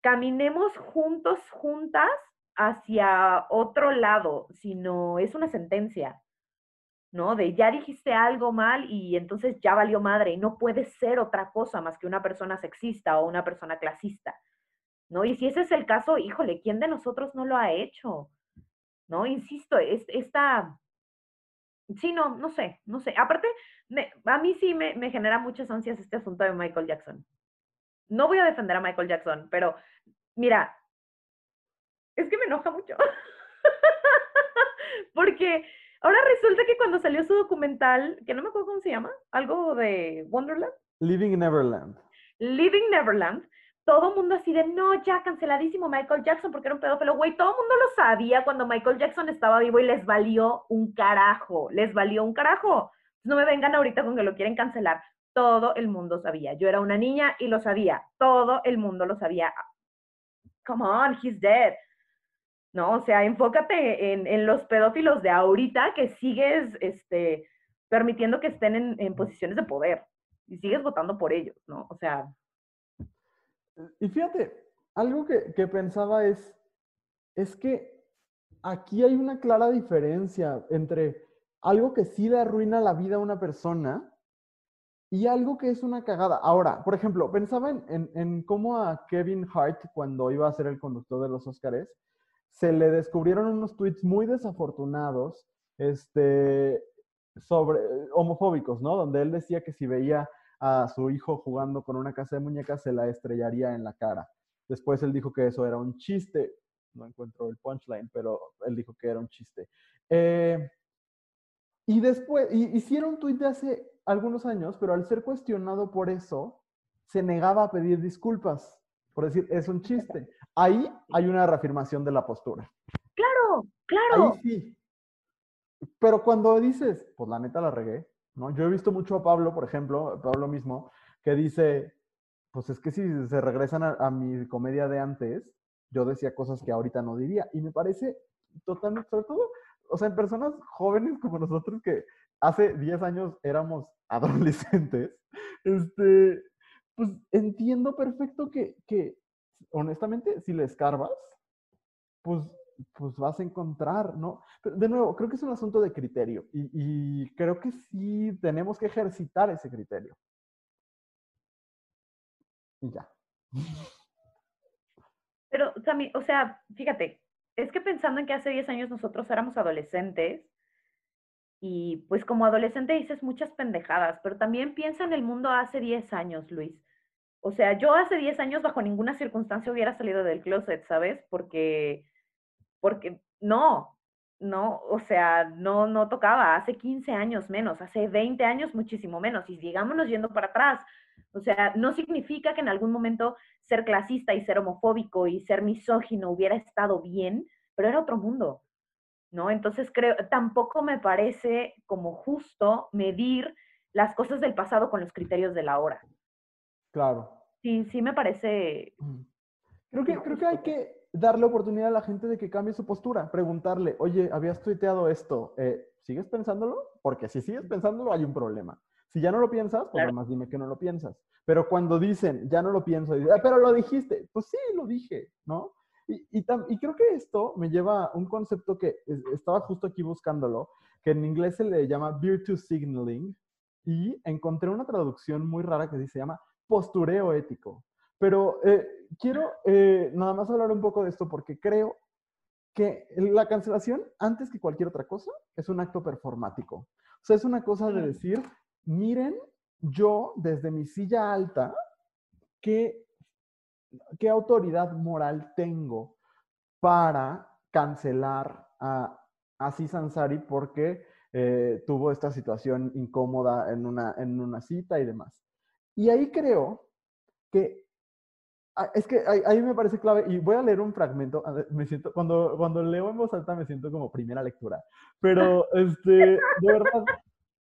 caminemos juntos, juntas, hacia otro lado, sino es una sentencia, ¿no? De ya dijiste algo mal y entonces ya valió madre y no puede ser otra cosa más que una persona sexista o una persona clasista. ¿no? Y si ese es el caso, híjole, ¿quién de nosotros no lo ha hecho? ¿No? Insisto, es, esta... Sí, no, no sé, no sé. Aparte, a mí sí me, me genera muchas ansias este asunto de Michael Jackson. No voy a defender a Michael Jackson, pero mira, es que me enoja mucho. Porque ahora resulta que cuando salió su documental, que no me acuerdo cómo se llama, algo de Wonderland. Living Neverland. Living Neverland todo el mundo así de, no, ya canceladísimo Michael Jackson porque era un pedófilo, güey, todo el mundo lo sabía cuando Michael Jackson estaba vivo y les valió un carajo, les valió un carajo. No me vengan ahorita con que lo quieren cancelar. Todo el mundo sabía. Yo era una niña y lo sabía. Todo el mundo lo sabía. Come on, he's dead. No, o sea, enfócate en, en los pedófilos de ahorita que sigues este, permitiendo que estén en, en posiciones de poder y sigues votando por ellos, ¿no? O sea, y fíjate, algo que, que, pensaba es, es que aquí hay una clara diferencia entre algo que sí le arruina la vida a una persona y algo que es una cagada. Ahora, por ejemplo, pensaba en, en, cómo a Kevin Hart, cuando iba a ser el conductor de los Oscars, se le descubrieron unos tweets muy desafortunados este, sobre homofóbicos, ¿no? Donde él decía que si veía a su hijo jugando con una casa de muñecas, se la estrellaría en la cara. Después él dijo que eso era un chiste. No encuentro el punchline, pero él dijo que era un chiste. Eh, y después, hicieron un tuit de hace algunos años, pero al ser cuestionado por eso, se negaba a pedir disculpas, por decir, es un chiste. Ahí hay una reafirmación de la postura. Claro, claro. Ahí sí. Pero cuando dices, pues la neta la regué, ¿no? Yo he visto mucho a Pablo, por ejemplo, Pablo mismo, que dice, pues es que si se regresan a, mi comedia de antes, yo decía cosas que ahorita no diría. Y me parece totalmente, sobre todo, o sea, en personas jóvenes como nosotros que hace 10 años éramos adolescentes, este, pues entiendo perfecto que, que honestamente, si le escarbas, pues pues vas a encontrar, ¿no? Pero de nuevo, creo que es un asunto de criterio y, y creo que sí tenemos que ejercitar ese criterio. Y ya. Pero también, o sea, fíjate, es que pensando en que hace 10 años nosotros éramos adolescentes y pues como adolescente dices muchas pendejadas, pero también piensa en el mundo hace 10 años, Luis. O sea, yo hace 10 años bajo ninguna circunstancia hubiera salido del closet, ¿sabes? Porque, porque no, no, o sea, no, no tocaba. Hace 15 años menos, hace 20 años muchísimo menos. Y digámonos yendo para atrás. O sea, no significa que en algún momento ser clasista y ser homofóbico y ser misógino hubiera estado bien, pero era otro mundo. ¿No? Entonces creo, tampoco me parece como justo medir las cosas del pasado con los criterios de la hora. Claro. Sí, sí me parece. Creo que, creo que hay que darle oportunidad a la gente de que cambie su postura, preguntarle, oye, habías tuiteado esto, eh, ¿sigues pensándolo? Porque si sigues pensándolo hay un problema. Si ya no lo piensas, pues nada más dime que no lo piensas. Pero cuando dicen, ya no lo pienso, ah, pero lo dijiste, pues sí, lo dije, ¿no? Y, y, creo que esto me lleva a un concepto que estaba justo aquí buscándolo, que en inglés se le llama virtue signaling, y encontré una traducción muy rara que se llama postureo ético. Pero eh, quiero eh, nada más hablar un poco de esto porque creo que la cancelación, antes que cualquier otra cosa, es un acto performático. O sea, es una cosa de decir, miren, yo desde mi silla alta, que ¿qué autoridad moral tengo para cancelar a Aziz Ansari porque eh, tuvo esta situación incómoda en una, en una cita y demás? Y ahí creo que ah, es que ahí, me parece clave, y voy a leer un fragmento, me siento, cuando, cuando leo en voz alta me siento como primera lectura, pero este, de verdad,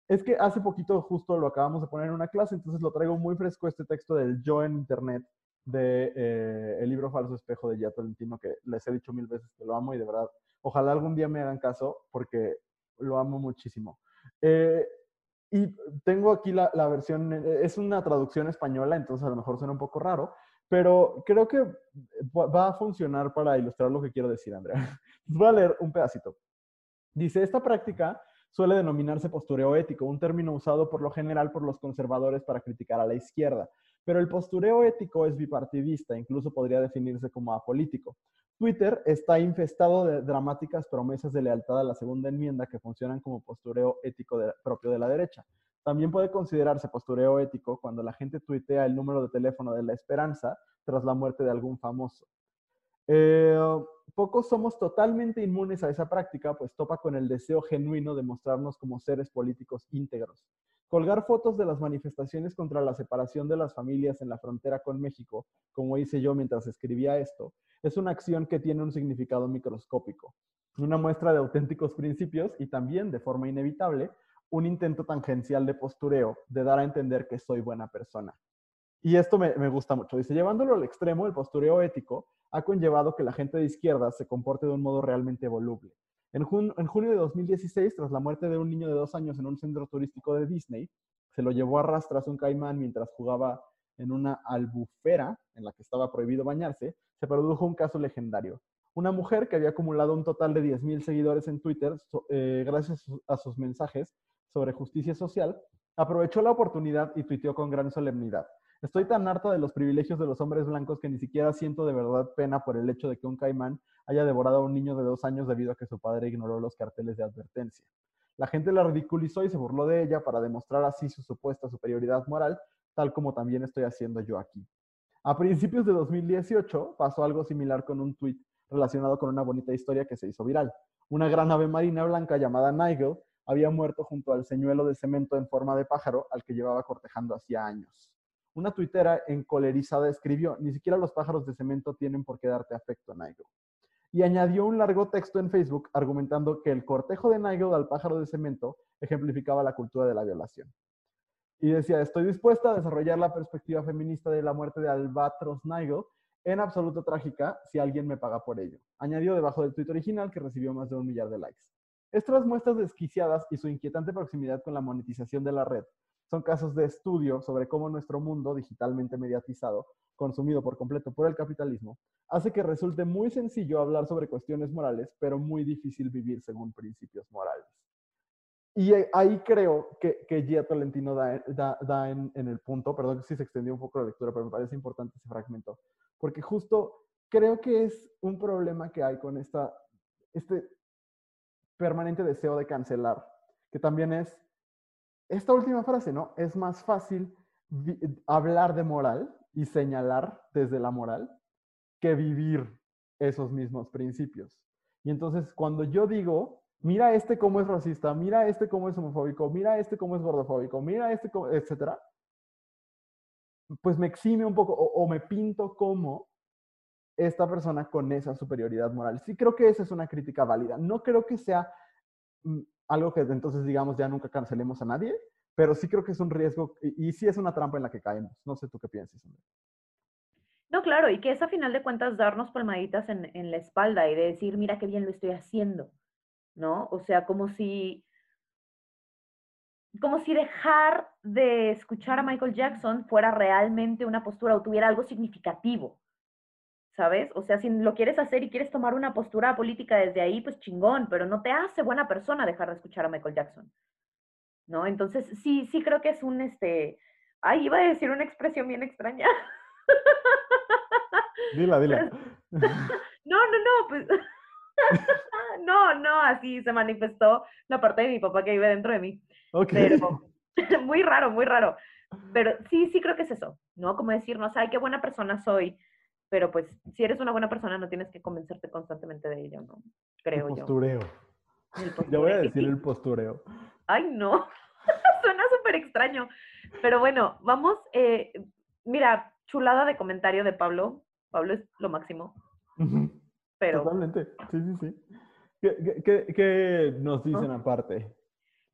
es que hace poquito justo lo acabamos de poner en una clase, entonces lo traigo muy fresco este texto del yo en internet, de eh, el libro Falso Espejo de Tolentino, que les he dicho mil veces que lo amo y de verdad, ojalá algún día me hagan caso porque lo amo muchísimo. Eh, y tengo aquí la, la, versión, eh, es una traducción española, entonces a lo mejor suena un poco raro, pero creo que va a funcionar para ilustrar lo que quiero decir, Andrea. Voy a leer un pedacito. Dice, esta práctica suele denominarse postureo ético, un término usado por lo general por los conservadores para criticar a la izquierda. Pero el postureo ético es bipartidista, incluso podría definirse como apolítico. Twitter está infestado de dramáticas promesas de lealtad a la segunda enmienda que funcionan como postureo ético propio de la derecha. También puede considerarse postureo ético cuando la gente tuitea el número de teléfono de la esperanza tras la muerte de algún famoso. Eh, pocos somos totalmente inmunes a esa práctica, pues topa con el deseo genuino de mostrarnos como seres políticos íntegros. Colgar fotos de las manifestaciones contra la separación de las familias en la frontera con México, como hice yo mientras escribía esto, es una acción que tiene un significado microscópico, una muestra de auténticos principios y también, de forma inevitable, un intento tangencial de postureo, de dar a entender que soy buena persona. Y esto me, me, gusta mucho. Dice, llevándolo al extremo, el postureo ético ha conllevado que la gente de izquierda se comporte de un modo realmente voluble. En, junio de 2016, tras la muerte de un niño de dos años en un centro turístico de Disney, se lo llevó a rastras un caimán mientras jugaba en una albufera en la que estaba prohibido bañarse, se produjo un caso legendario. Una mujer que había acumulado un total de 10.000 seguidores en Twitter eh, gracias a sus mensajes sobre justicia social, aprovechó la oportunidad y tuiteó con gran solemnidad. Estoy tan harta de los privilegios de los hombres blancos que ni siquiera siento de verdad pena por el hecho de que un caimán haya devorado a un niño de dos años debido a que su padre ignoró los carteles de advertencia. La gente la ridiculizó y se burló de ella para demostrar así su supuesta superioridad moral, tal como también estoy haciendo yo aquí. A principios de 2018 pasó algo similar con un tuit relacionado con una bonita historia que se hizo viral. Una gran ave marina blanca llamada Nigel había muerto junto al señuelo de cemento en forma de pájaro al que llevaba cortejando hacía años. Una tuitera encolerizada escribió, ni siquiera los pájaros de cemento tienen por qué darte afecto, Nigel. Y añadió un largo texto en Facebook argumentando que el cortejo de Nigel al pájaro de cemento ejemplificaba la cultura de la violación. Y decía, estoy dispuesta a desarrollar la perspectiva feminista de la muerte de Albatros Nigel en absoluto trágica si alguien me paga por ello. Añadió debajo del tuit original que recibió más de un millar de likes. Estas muestras desquiciadas y su inquietante proximidad con la monetización de la red son casos de estudio sobre cómo nuestro mundo digitalmente mediatizado, consumido por completo por el capitalismo, hace que resulte muy sencillo hablar sobre cuestiones morales, pero muy difícil vivir según principios morales. Y ahí creo que, que Gia Tolentino da, da, en, en, el punto, perdón sí se extendió un poco la lectura, pero me parece importante ese fragmento, porque justo creo que es un problema que hay con esta, este permanente deseo de cancelar, que también es esta última frase, ¿no? Es más fácil hablar de moral y señalar desde la moral que vivir esos mismos principios. Y entonces cuando yo digo, mira este cómo es racista, mira este cómo es homofóbico, mira este cómo es gordofóbico, mira este cómo, etcétera, pues me exime un poco o, o me pinto como esta persona con esa superioridad moral. Sí creo que esa es una crítica válida. No creo que sea mm, algo que entonces digamos ya nunca cancelemos a nadie, pero sí creo que es un riesgo y, sí es una trampa en la que caemos. No sé tú qué piensas. No, claro, y que es a final de cuentas darnos palmaditas en, la espalda y de decir, mira qué bien lo estoy haciendo, ¿no? O sea, como si, como si dejar de escuchar a Michael Jackson fuera realmente una postura o tuviera algo significativo. ¿Sabes? O sea, si lo quieres hacer y quieres tomar una postura política desde ahí, pues chingón, pero no te hace buena persona dejar de escuchar a Michael Jackson, ¿no? Entonces, sí, sí creo que es un, este, ay, iba a decir una expresión bien extraña. Dila, dila. No, no, no, pues, no, no, así se manifestó la parte de mi papá que vive dentro de mí. Ok. Pero, muy raro, muy raro. Pero sí, sí creo que es eso, ¿no? Como decirnos, ay, qué buena persona soy, pero pues si eres una buena persona no tienes que convencerte constantemente de ello, ¿no? Creo el postureo. yo. El Ya voy a decir el postureo. Ay, no. Suena súper extraño. Pero bueno, vamos. Eh, mira, chulada de comentario de Pablo. Pablo es lo máximo. Pero... Totalmente. Sí, sí, sí. ¿Qué, qué, qué nos dicen aparte?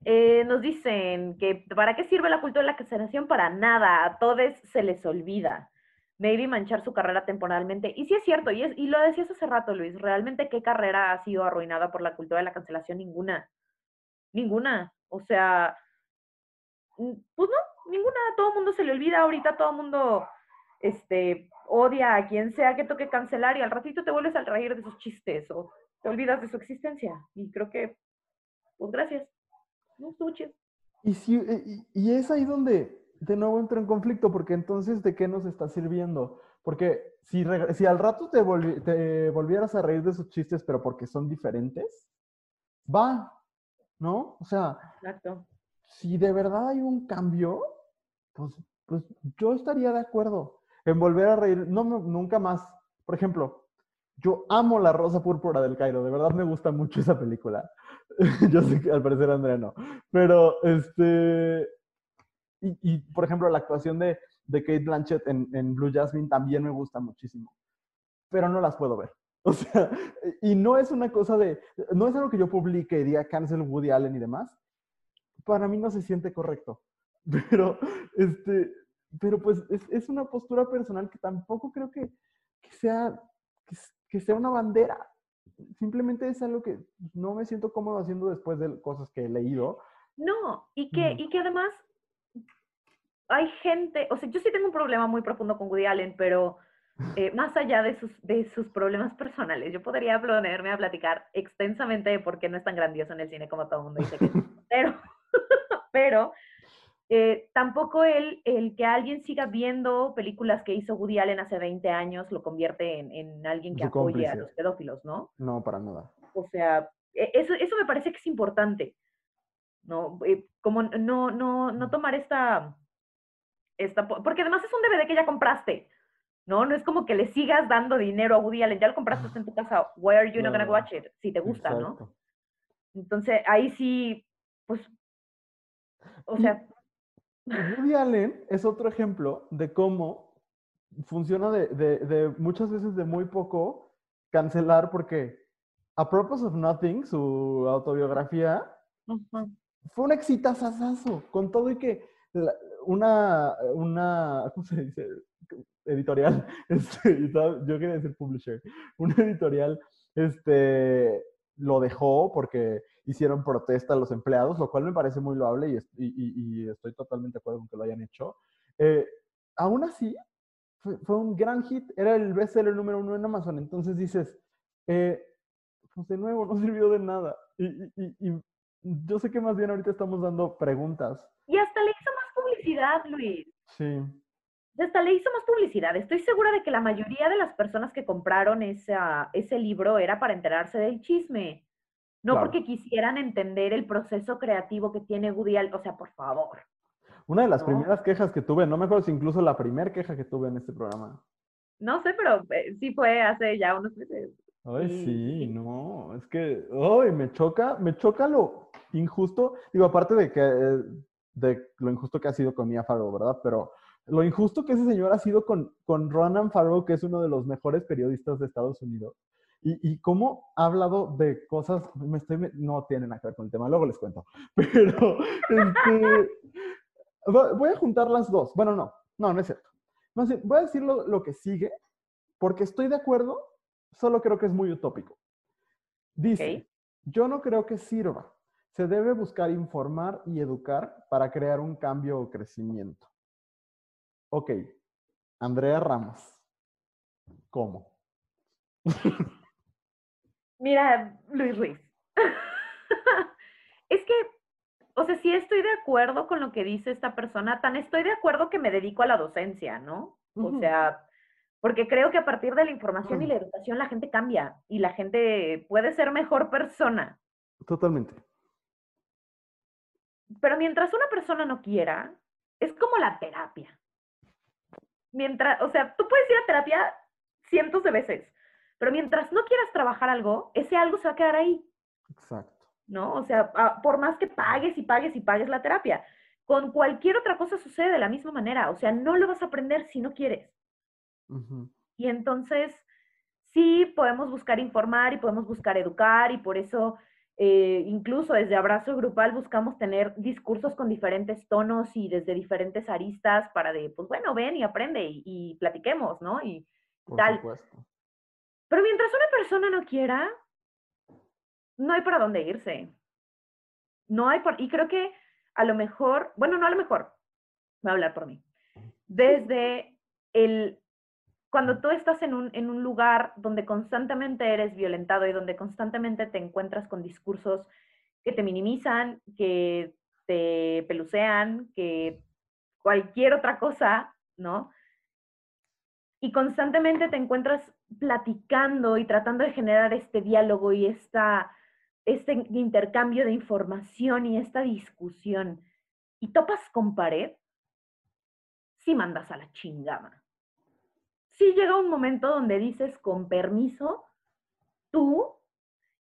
Eh, nos dicen que ¿para qué sirve la cultura de la cancelación? Para nada, a todos se les olvida maybe manchar su carrera temporalmente. Y sí es cierto, y, y lo decías hace rato, Luis, realmente qué carrera ha sido arruinada por la cultura de la cancelación? Ninguna. Ninguna. O sea, pues no, ninguna. Todo el mundo se le olvida ahorita, todo el mundo este, odia a quien sea que toque cancelar y al ratito te vuelves a reír de sus chistes o te olvidas de su existencia. Y creo que, pues gracias. No Y, si, y es ahí donde de nuevo entro en conflicto, porque entonces, ¿de qué nos está sirviendo? Porque si, si al rato te, te volvieras a reír de sus chistes, pero porque son diferentes, va, ¿no? O sea, Exacto. si de verdad hay un cambio, pues, pues yo estaría de acuerdo en volver a reír, no, nunca más. Por ejemplo, yo amo La Rosa Púrpura del Cairo, de verdad me gusta mucho esa película. yo sé que al parecer Andrea no, pero este, y, por ejemplo, la actuación de, de Kate Blanchett en, en, Blue Jasmine también me gusta muchísimo. Pero no las puedo ver. O sea, y no es una cosa de, no es algo que yo publique y diga cancel Woody Allen y demás. Para mí no se siente correcto. Pero, este, pero pues es, es una postura personal que tampoco creo que, que sea, que, que, sea una bandera. Simplemente es algo que no me siento cómodo haciendo después de cosas que he leído. No, y que, y que además hay gente, o sea, yo sí tengo un problema muy profundo con Woody Allen, pero eh, más allá de sus, de sus problemas personales, yo podría ponerme a platicar extensamente de por qué no es tan grandioso en el cine como todo el mundo dice que es. Pero, pero eh, tampoco el, el que alguien siga viendo películas que hizo Woody Allen hace 20 años lo convierte en, en alguien que apoye a los pedófilos, ¿no? No, para nada. O sea, e, eso, eso me parece que es importante, ¿no? Eh, como no, no, no tomar esta esta, porque además es un DVD que ya compraste, ¿no? No es como que le sigas dando dinero a Woody Allen, ya lo compraste en tu casa, why are you not gonna watch it? Si te gusta, ¿no? Entonces, ahí sí, pues, o sea... Woody Allen es otro ejemplo de cómo funciona de, de, de muchas veces de muy poco cancelar porque A Purpose of Nothing, su autobiografía, uh -huh. fue un exitazazazo, con todo y que la, una, una. Editorial, este, yo quería decir publisher, una editorial, este, lo dejó porque hicieron protesta a los empleados, lo cual me parece muy loable y, y, estoy totalmente de acuerdo con que lo hayan hecho. Eh, aún así, fue, un gran hit, era el bestseller número uno en Amazon, entonces dices, eh, pues de nuevo, no sirvió de nada. Y, yo sé que más bien ahorita estamos dando preguntas. Y hasta le hizo más publicidad, Luis. Sí. Hasta le hizo más publicidad. Estoy segura de que la mayoría de las personas que compraron esa, ese libro era para enterarse del chisme. No porque quisieran entender el proceso creativo que tiene Woody Allen. O sea, por favor. Una de las primeras quejas que tuve, no me acuerdo si incluso la primera queja que tuve en este programa. No sé, pero eh, sí fue hace ya unos meses. Ay, sí, no, es que, ay, me choca, me choca lo injusto, digo, aparte de que, de lo injusto que ha sido con Mia Farrow, ¿verdad? Pero lo injusto que ese señor ha sido con, con Ronan Farrow, que es uno de los mejores periodistas de Estados Unidos, y, y cómo ha hablado de cosas, me estoy, no tienen nada que ver con el tema, luego les cuento, pero, este, voy a juntar las dos, bueno, no, no, no es cierto. Más bien, voy a decir lo, lo que sigue, porque estoy de acuerdo solo creo que es muy utópico. Dice, yo no creo que sirva. Se debe buscar informar y educar para crear un cambio o crecimiento. Ok, Andrea Ramos. ¿Cómo? Mira, Luis Ruiz. es que, o sea, sí estoy de acuerdo con lo que dice esta persona, tan estoy de acuerdo que me dedico a la docencia, ¿no? O sea, porque creo que a partir de la información y la educación la gente cambia y la gente puede ser mejor persona. Totalmente. Pero mientras una persona no quiera, es como la terapia. Mientras, o sea, tú puedes ir a terapia cientos de veces, pero mientras no quieras trabajar algo, ese algo se va a quedar ahí. Exacto. ¿No? O sea, por más que pagues y pagues y pagues la terapia, con cualquier otra cosa sucede de la misma manera. O sea, no lo vas a aprender si no quieres. Y entonces, sí, podemos buscar informar y podemos buscar educar y por eso eh, incluso desde Abrazo Grupal buscamos tener discursos con diferentes tonos y desde diferentes aristas para de, pues bueno, ven y aprende y, platiquemos, ¿no? Y tal. Pero mientras una persona no quiera, no hay para dónde irse. No hay por, y creo que a lo mejor, bueno, no a lo mejor, voy a hablar por mí. Desde el cuando tú estás en un, en un lugar donde constantemente eres violentado y donde constantemente te encuentras con discursos que te minimizan, que te pelucean, que cualquier otra cosa, ¿no? Y constantemente te encuentras platicando y tratando de generar este diálogo y esta, este intercambio de información y esta discusión, y topas con pared, sí mandas a la chingada sí llega un momento donde dices, con permiso, tú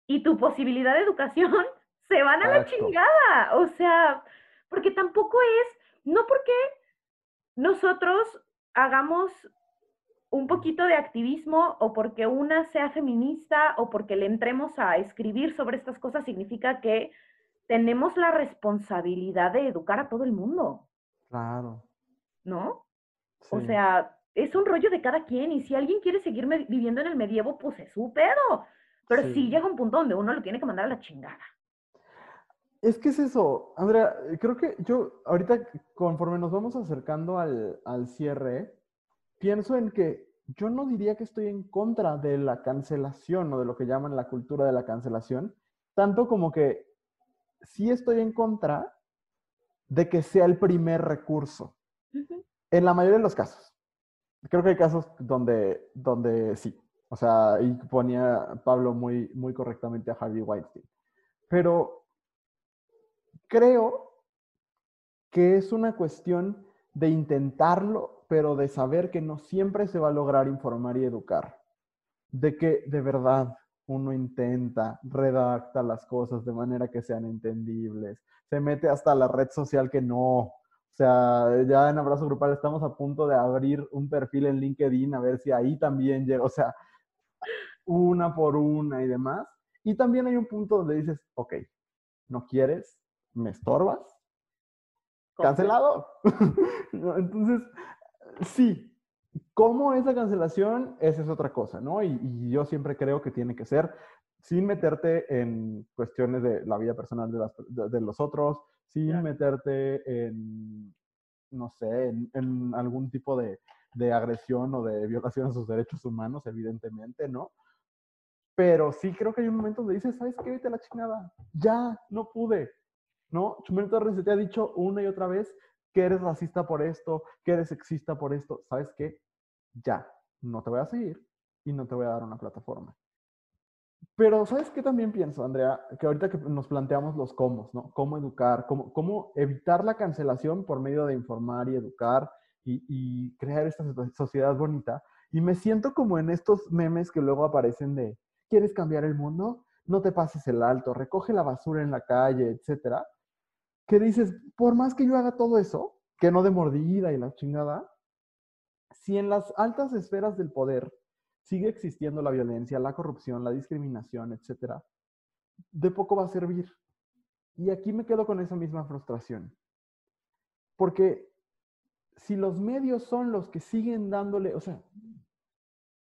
y tu posibilidad de educación se van a la chingada. O sea, porque tampoco es, no porque nosotros hagamos un poquito de activismo o porque una sea feminista o porque le entremos a escribir sobre estas cosas significa que tenemos la responsabilidad de educar a todo el mundo. Claro. ¿No? O sea, es un rollo de cada quien y si alguien quiere seguir viviendo en el medievo, pues es su pedo. Pero sí. llega un punto donde uno lo tiene que mandar a la chingada. Es que es eso, Andrea, creo que yo ahorita conforme nos vamos acercando al, al cierre, pienso en que yo no diría que estoy en contra de la cancelación o de lo que llaman la cultura de la cancelación, tanto como que sí estoy en contra de que sea el primer recurso. En la mayoría de los casos creo que hay casos donde, donde sí. O sea, y ponía Pablo muy, muy correctamente a Harvey Weinstein. Pero creo que es una cuestión de intentarlo, pero de saber que no siempre se va a lograr informar y educar. De que de verdad uno intenta, redacta las cosas de manera que sean entendibles, se mete hasta la red social que no, o sea, ya en Abrazo Grupal estamos a punto de abrir un perfil en LinkedIn a ver si ahí también llega, o sea, una por una y demás. Y también hay un punto donde dices, ok, no quieres, me estorbas, cancelado. Entonces, sí, ¿Cómo es la cancelación? Esa es otra cosa, ¿no? Y, yo siempre creo que tiene que ser sin meterte en cuestiones de la vida personal de, los otros, sin meterte en, no sé, en, algún tipo de, de, agresión o de violación a sus derechos humanos, evidentemente, ¿no? Pero sí creo que hay un momento donde dices, ¿sabes qué? Vete a la chingada. Ya, no pude. ¿No? Chumel Torres te ha dicho una y otra vez que eres racista por esto, que eres sexista por esto. ¿Sabes qué? Ya, no te voy a seguir y no te voy a dar una plataforma. Pero, ¿sabes qué también pienso, Andrea? Que ahorita que nos planteamos los cómo, ¿no? Cómo educar, cómo, cómo evitar la cancelación por medio de informar y educar y, y crear esta sociedad bonita. Y me siento como en estos memes que luego aparecen de, ¿quieres cambiar el mundo? No te pases el alto, recoge la basura en la calle, etcétera. Que dices, por más que yo haga todo eso, que no de mordida y la chingada, si en las altas esferas del poder sigue existiendo la violencia, la corrupción, la discriminación, etc., de poco va a servir. Y aquí me quedo con esa misma frustración. Porque si los medios son los que siguen dándole, o sea,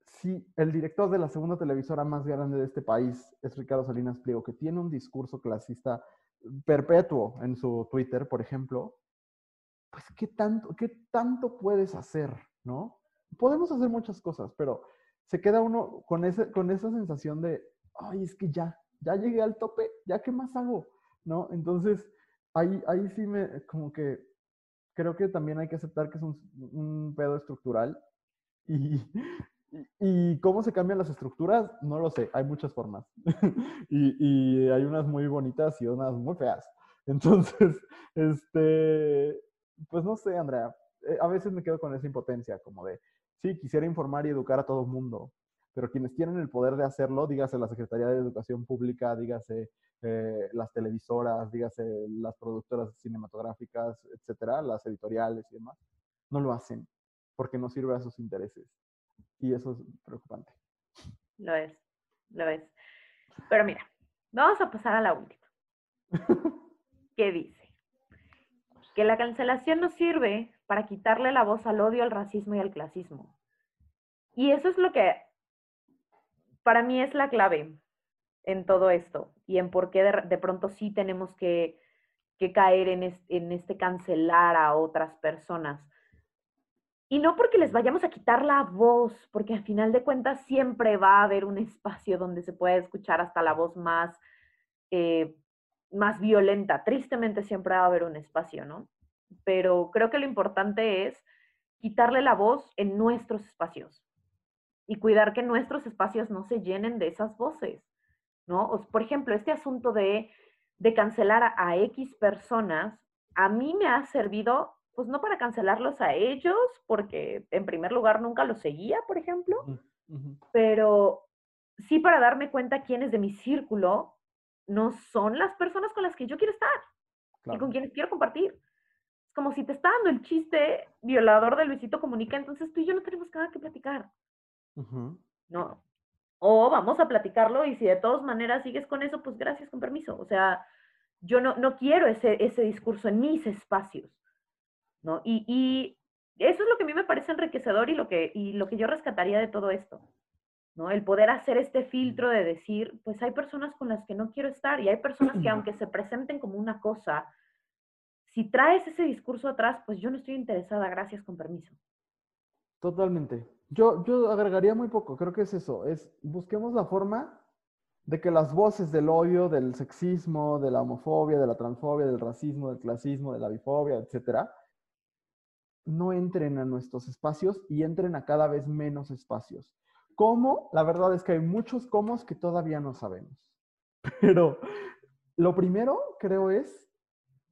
si el director de la segunda televisora más grande de este país es Ricardo Salinas Pliego, que tiene un discurso clasista perpetuo en su Twitter, por ejemplo, pues ¿qué tanto, qué tanto puedes hacer, no? Podemos hacer muchas cosas, pero se queda uno con, ese, con esa sensación de, ay, es que ya, ya llegué al tope, ya qué más hago, ¿no? Entonces, ahí, ahí sí me, como que creo que también hay que aceptar que es un, un pedo estructural y, y, cómo se cambian las estructuras, no lo sé, hay muchas formas. y, y, hay unas muy bonitas y unas muy feas. Entonces, este, pues no sé, Andrea, eh, a veces me quedo con esa impotencia, como de, sí, quisiera informar y educar a todo el mundo, pero quienes tienen el poder de hacerlo, dígase la Secretaría de Educación Pública, dígase eh, las televisoras, dígase las productoras cinematográficas, etcétera, las editoriales y demás, no lo hacen porque no sirve a sus intereses. Y eso es preocupante. Lo es, lo es. Pero mira, vamos a pasar a la última. ¿Qué dice? Que la cancelación no sirve para quitarle la voz al odio, al racismo y al clasismo. Y eso es lo que para mí es la clave en todo esto y en por qué de, pronto sí tenemos que, caer en, en este cancelar a otras personas. Y no porque les vayamos a quitar la voz, porque al final de cuentas siempre va a haber un espacio donde se puede escuchar hasta la voz más, eh, más violenta. Tristemente siempre va a haber un espacio, ¿no? Pero creo que lo importante es quitarle la voz en nuestros espacios y cuidar que nuestros espacios no se llenen de esas voces, ¿no? por ejemplo, este asunto de, de cancelar a X personas, a mí me ha servido pues no para cancelarlos a ellos, porque en primer lugar nunca los seguía, por ejemplo, pero sí para darme cuenta quiénes de mi círculo no son las personas con las que yo quiero estar y con quienes quiero compartir. Es como si te está dando el chiste violador de Luisito Comunica, entonces tú y yo no tenemos nada que platicar. No. O vamos a platicarlo y si de todas maneras sigues con eso, pues gracias, con permiso. O sea, yo no, no quiero ese, ese discurso en mis espacios. ¿no? Y, eso es lo que a mí me parece enriquecedor y lo que, y lo que yo rescataría de todo esto, ¿no? El poder hacer este filtro de decir, pues hay personas con las que no quiero estar y hay personas que aunque se presenten como una cosa, si traes ese discurso atrás, pues yo no estoy interesada, gracias, con permiso. Totalmente. Yo, yo agregaría muy poco, creo que es eso, es busquemos la forma de que las voces del odio, del sexismo, de la homofobia, de la transfobia, del racismo, del clasismo, de la bifobia, etcétera, no entren a nuestros espacios y entren a cada vez menos espacios. ¿Cómo? La verdad es que hay muchos cómo que todavía no sabemos. Pero lo primero, creo, es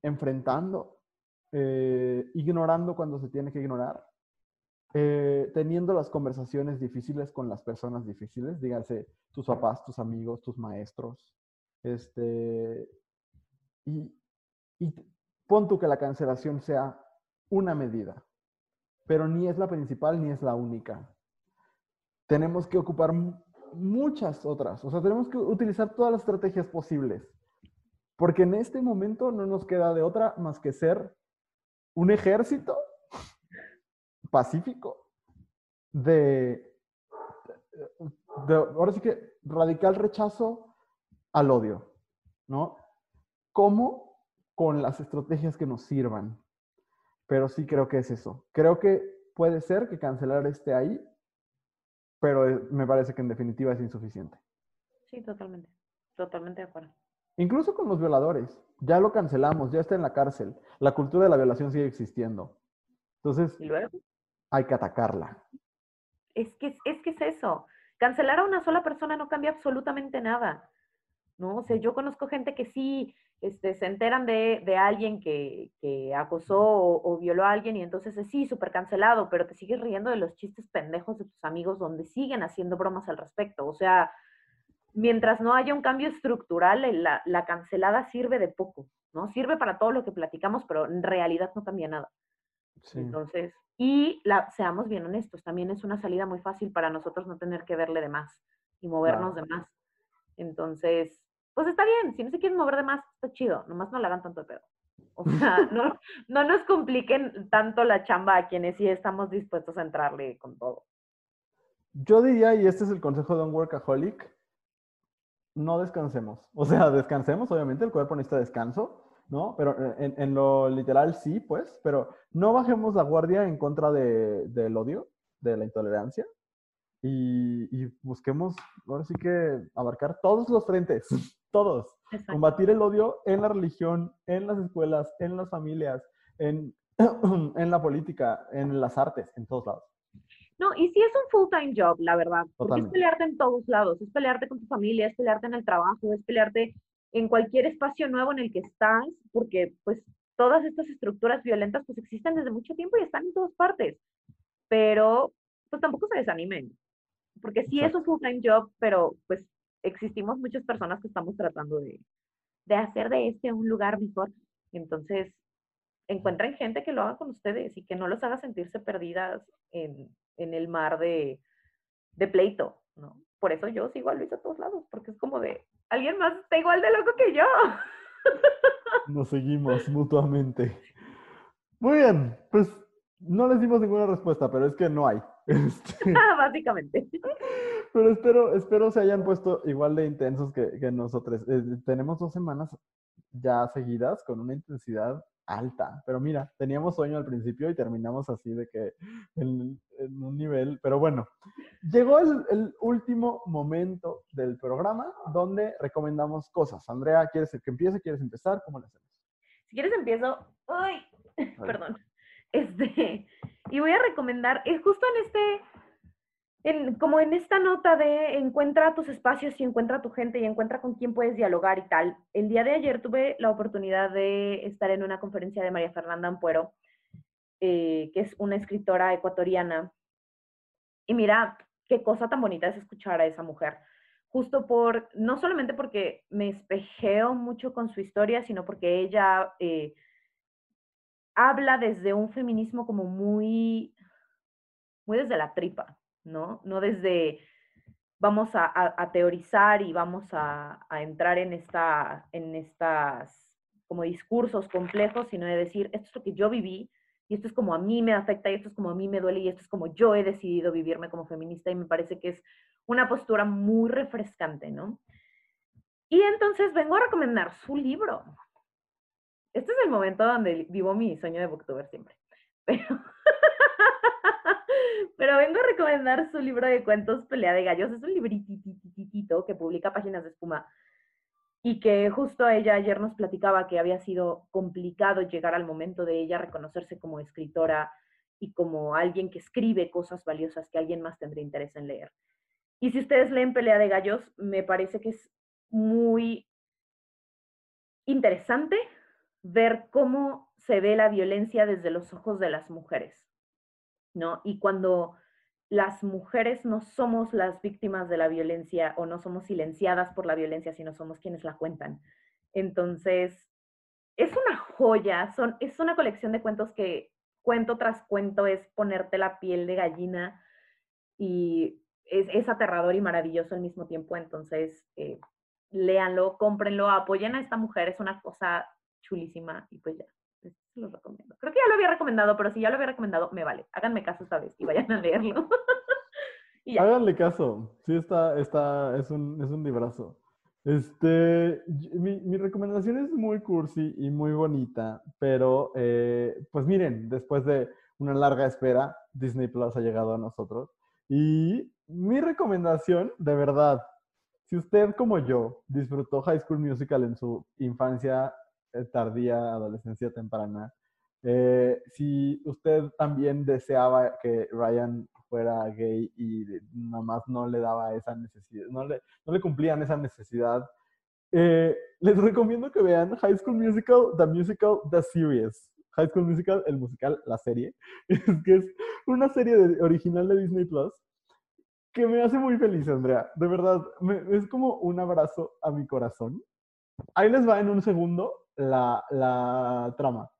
enfrentando, eh, ignorando cuando se tiene que ignorar, eh, teniendo las conversaciones difíciles con las personas difíciles, díganse tus papás, tus amigos, tus maestros. Este, y, y pon tú que la cancelación sea una medida, pero ni es la principal ni es la única. Tenemos que ocupar muchas otras, o sea, tenemos que utilizar todas las estrategias posibles, porque en este momento no nos queda de otra más que ser un ejército pacífico de, de, ahora sí que radical rechazo al odio, ¿no? ¿Cómo? Con las estrategias que nos sirvan. Pero sí creo que es eso. Creo que puede ser que cancelar esté ahí, pero eh, me parece que en definitiva es insuficiente. Sí, totalmente. Totalmente de acuerdo. Incluso con los violadores. Ya lo cancelamos, ya está en la cárcel. La cultura de la violación sigue existiendo. Entonces, hay que atacarla. Es que, es que es eso. Cancelar a una sola persona no cambia absolutamente nada. ¿no? O sea, yo conozco gente que sí este, se enteran de, de alguien que, que acosó o, o, violó a alguien y entonces es sí, súper cancelado, pero te sigues riendo de los chistes pendejos de tus amigos donde siguen haciendo bromas al respecto. O sea, mientras no haya un cambio estructural, la, la cancelada sirve de poco, ¿no? Sirve para todo lo que platicamos, pero en realidad no cambia nada. Sí. Entonces, y la, seamos bien honestos, también es una salida muy fácil para nosotros no tener que verle de más y movernos claro. de más. Entonces, pues está bien, si no se quieren mover de más, está chido, nomás no le hagan tanto de pedo. O sea, no, no nos compliquen tanto la chamba a quienes sí estamos dispuestos a entrarle con todo. Yo diría, y este es el consejo de un workaholic, no descansemos. O sea, descansemos, obviamente, el cuerpo necesita descanso, ¿no? Pero en, en lo literal sí, pues, pero no bajemos la guardia en contra de, del odio, de la intolerancia, y, y, busquemos, ahora sí que abarcar todos los frentes, todos. Exacto. Combatir el odio en la religión, en las escuelas, en las familias, en, en la política, en las artes, en todos lados. No, y sí es un full-time job, la verdad. Porque es pelearte en todos lados. Es pelearte con tu familia, es pelearte en el trabajo, es pelearte en cualquier espacio nuevo en el que estás, porque pues todas estas estructuras violentas pues existen desde mucho tiempo y están en todas partes. Pero pues tampoco se desanimen, porque sí Exacto. es un full-time job, pero pues existimos muchas personas que estamos tratando de, de hacer de este un lugar mejor. Entonces, encuentren gente que lo haga con ustedes y que no los haga sentirse perdidas en, en el mar de, de, pleito, ¿no? Por eso yo sigo a Luis a todos lados, porque es como de, alguien más está igual de loco que yo. Nos seguimos mutuamente. Muy bien, pues no les dimos ninguna respuesta, pero es que no hay. Este... Básicamente. Pero espero, espero se hayan puesto igual de intensos que, que nosotros. Eh, tenemos dos semanas ya seguidas con una intensidad alta. Pero mira, teníamos sueño al principio y terminamos así de que en, en un nivel. Pero bueno, llegó el, el, último momento del programa donde recomendamos cosas. Andrea, ¿quieres que empiece? ¿Quieres empezar? ¿Cómo lo hacemos? Si quieres empiezo. ¡Ay! Perdón. Este, y voy a recomendar, es justo en este, como en esta nota de encuentra tus espacios y encuentra tu gente y encuentra con quién puedes dialogar y tal. El día de ayer tuve la oportunidad de estar en una conferencia de María Fernanda Ampuero, eh, que es una escritora ecuatoriana. Y mira, qué cosa tan bonita es escuchar a esa mujer. Justo por, no solamente porque me espejeo mucho con su historia, sino porque ella... Eh, habla desde un feminismo como muy, muy desde la tripa, ¿no? No desde vamos a, teorizar y vamos a, a, entrar en, esta, en estas como discursos complejos, sino de decir, esto es lo que yo viví y esto es como a mí me afecta y esto es como a mí me duele y esto es como yo he decidido vivirme como feminista y me parece que es una postura muy refrescante, ¿no? Y entonces vengo a recomendar su libro, este es el momento donde vivo mi sueño de booktuber siempre. Pero, pero vengo a recomendar su libro de cuentos Pelea de Gallos. Es un libritititito que publica Páginas de Espuma y que justo ella ayer nos platicaba que había sido complicado llegar al momento de ella reconocerse como escritora y como alguien que escribe cosas valiosas que alguien más tendría interés en leer. Y si ustedes leen Pelea de Gallos, me parece que es muy interesante ver cómo se ve la violencia desde los ojos de las mujeres, ¿no? Y cuando las mujeres no somos las víctimas de la violencia o no somos silenciadas por la violencia, sino somos quienes la cuentan. Entonces, es una joya, son, es una colección de cuentos que cuento tras cuento es ponerte la piel de gallina y es, es aterrador y maravilloso al mismo tiempo. Entonces, eh, léanlo, cómprenlo, apoyen a esta mujer, es una cosa chulísima y pues ya, Este, se los recomiendo. Creo que ya lo había recomendado, pero si ya lo había recomendado, me vale. Háganme caso esta vez y vayan a leerlo. y. Háganle caso. Sí, está, está, es un, es un librazo. Este, mi, mi, recomendación es muy cursi y muy bonita, pero eh, pues miren, después de una larga espera, Disney Plus ha llegado a nosotros. Y mi recomendación, de verdad, si usted como yo disfrutó High School Musical en su infancia tardía, adolescencia temprana, eh, si usted también deseaba que Ryan fuera gay y nomás no le daba esa necesidad, no le, no le cumplían esa necesidad, eh, les recomiendo que vean High School Musical, The Musical, The Series. High School Musical, el musical, la serie, es que es una serie original de Disney Plus que me hace muy feliz, Andrea. De verdad, es como un abrazo a mi corazón. Ahí les va en un segundo la, trama.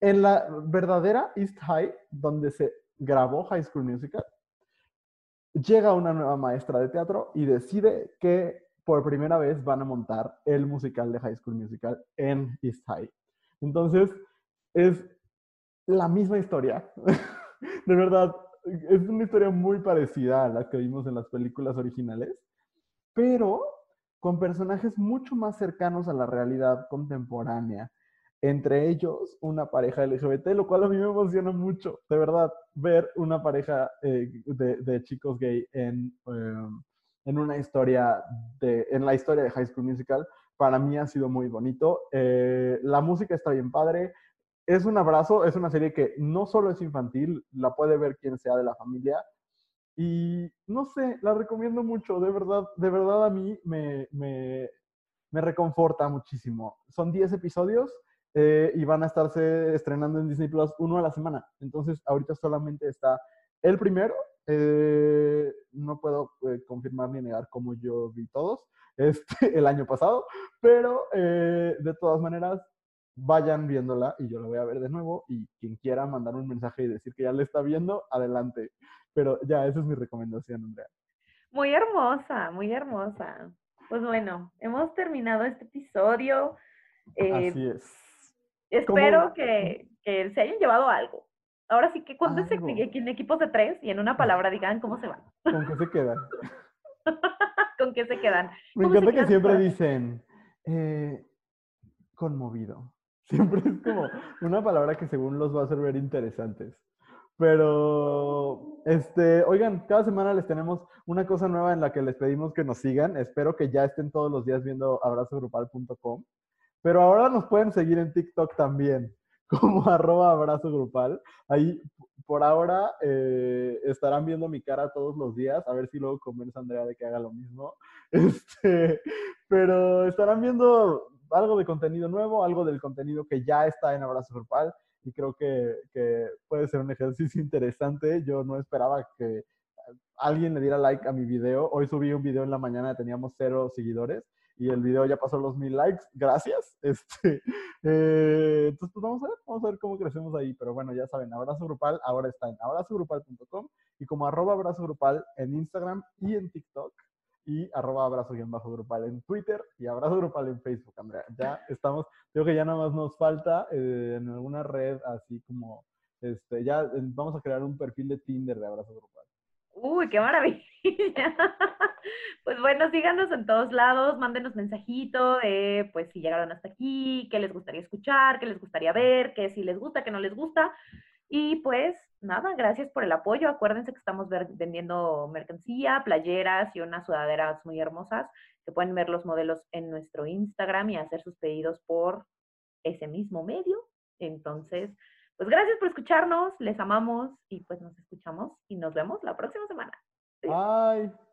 En la verdadera East High, donde se grabó High School Musical, llega una nueva maestra de teatro y decide que por primera vez van a montar el musical de High School Musical en East High. Entonces, es la misma historia. de verdad, es una historia muy parecida a la que vimos en las películas originales, pero con personajes mucho más cercanos a la realidad contemporánea. Entre ellos, una pareja LGBT, lo cual a mí me emociona mucho, de verdad, ver una pareja eh, de, chicos gay en, em, en una historia, de, en la historia de High School Musical, para mí ha sido muy bonito. Eh, la música está bien padre, es un abrazo, es una serie que no solo es infantil, la puede ver quien sea de la familia. Y no sé, la recomiendo mucho, de verdad, de verdad a mí me, me, me reconforta muchísimo. Son 10 episodios eh, y van a estarse estrenando en Disney Plus uno a la semana. Entonces, ahorita solamente está el primero. Eh, no puedo eh, confirmar ni negar cómo yo vi todos este, el año pasado, pero de todas maneras vayan viéndola y yo la voy a ver de nuevo y quien quiera mandar un mensaje y decir que ya la está viendo, adelante. Pero ya, esa es mi recomendación, Andrea. Muy hermosa, muy hermosa. Pues bueno, hemos terminado este episodio. Eh, Así es. Espero que, que, se hayan llevado algo. Ahora sí que cuando se en equipos de tres y en una palabra digan cómo se van. ¿Con qué se quedan? ¿Con qué se quedan? Me encanta que siempre dicen, eh, conmovido. Siempre es como una palabra que según los va a hacer ver interesantes. Pero, este, oigan, cada semana les tenemos una cosa nueva en la que les pedimos que nos sigan. Espero que ya estén todos los días viendo abrazogrupal.com. Pero ahora nos pueden seguir en TikTok también, como arroba abrazogrupal. Ahí, por ahora, eh, estarán viendo mi cara todos los días. A ver si luego convence a Andrea de que haga lo mismo. Este, pero estarán viendo algo de contenido nuevo, algo del contenido que ya está en Abrazo Grupal y creo que, que, puede ser un ejercicio interesante. Yo no esperaba que alguien le diera like a mi video. Hoy subí un video en la mañana, teníamos cero seguidores y el video ya pasó los mil likes. Gracias. Este, eh, entonces, pues vamos a ver, vamos a ver cómo crecemos ahí. Pero bueno, ya saben, Abrazo Grupal ahora está en abrazogrupal.com y como arroba en Instagram y en TikTok y arroba abrazo bajo grupal en Twitter y abrazo grupal en Facebook, Andrea. Ya estamos, creo que ya nada más nos falta eh, en alguna red así como, este, ya eh, vamos a crear un perfil de Tinder de abrazo grupal. Uy, qué maravilla. pues bueno, síganos en todos lados, mándenos mensajito pues si llegaron hasta aquí, qué les gustaría escuchar, qué les gustaría ver, qué si les gusta, qué no les gusta. Y pues nada, gracias por el apoyo. Acuérdense que estamos vendiendo mercancía, playeras y unas sudaderas muy hermosas, que pueden ver los modelos en nuestro Instagram y hacer sus pedidos por ese mismo medio. Entonces, pues gracias por escucharnos, les amamos y pues nos escuchamos y nos vemos la próxima semana. Bye.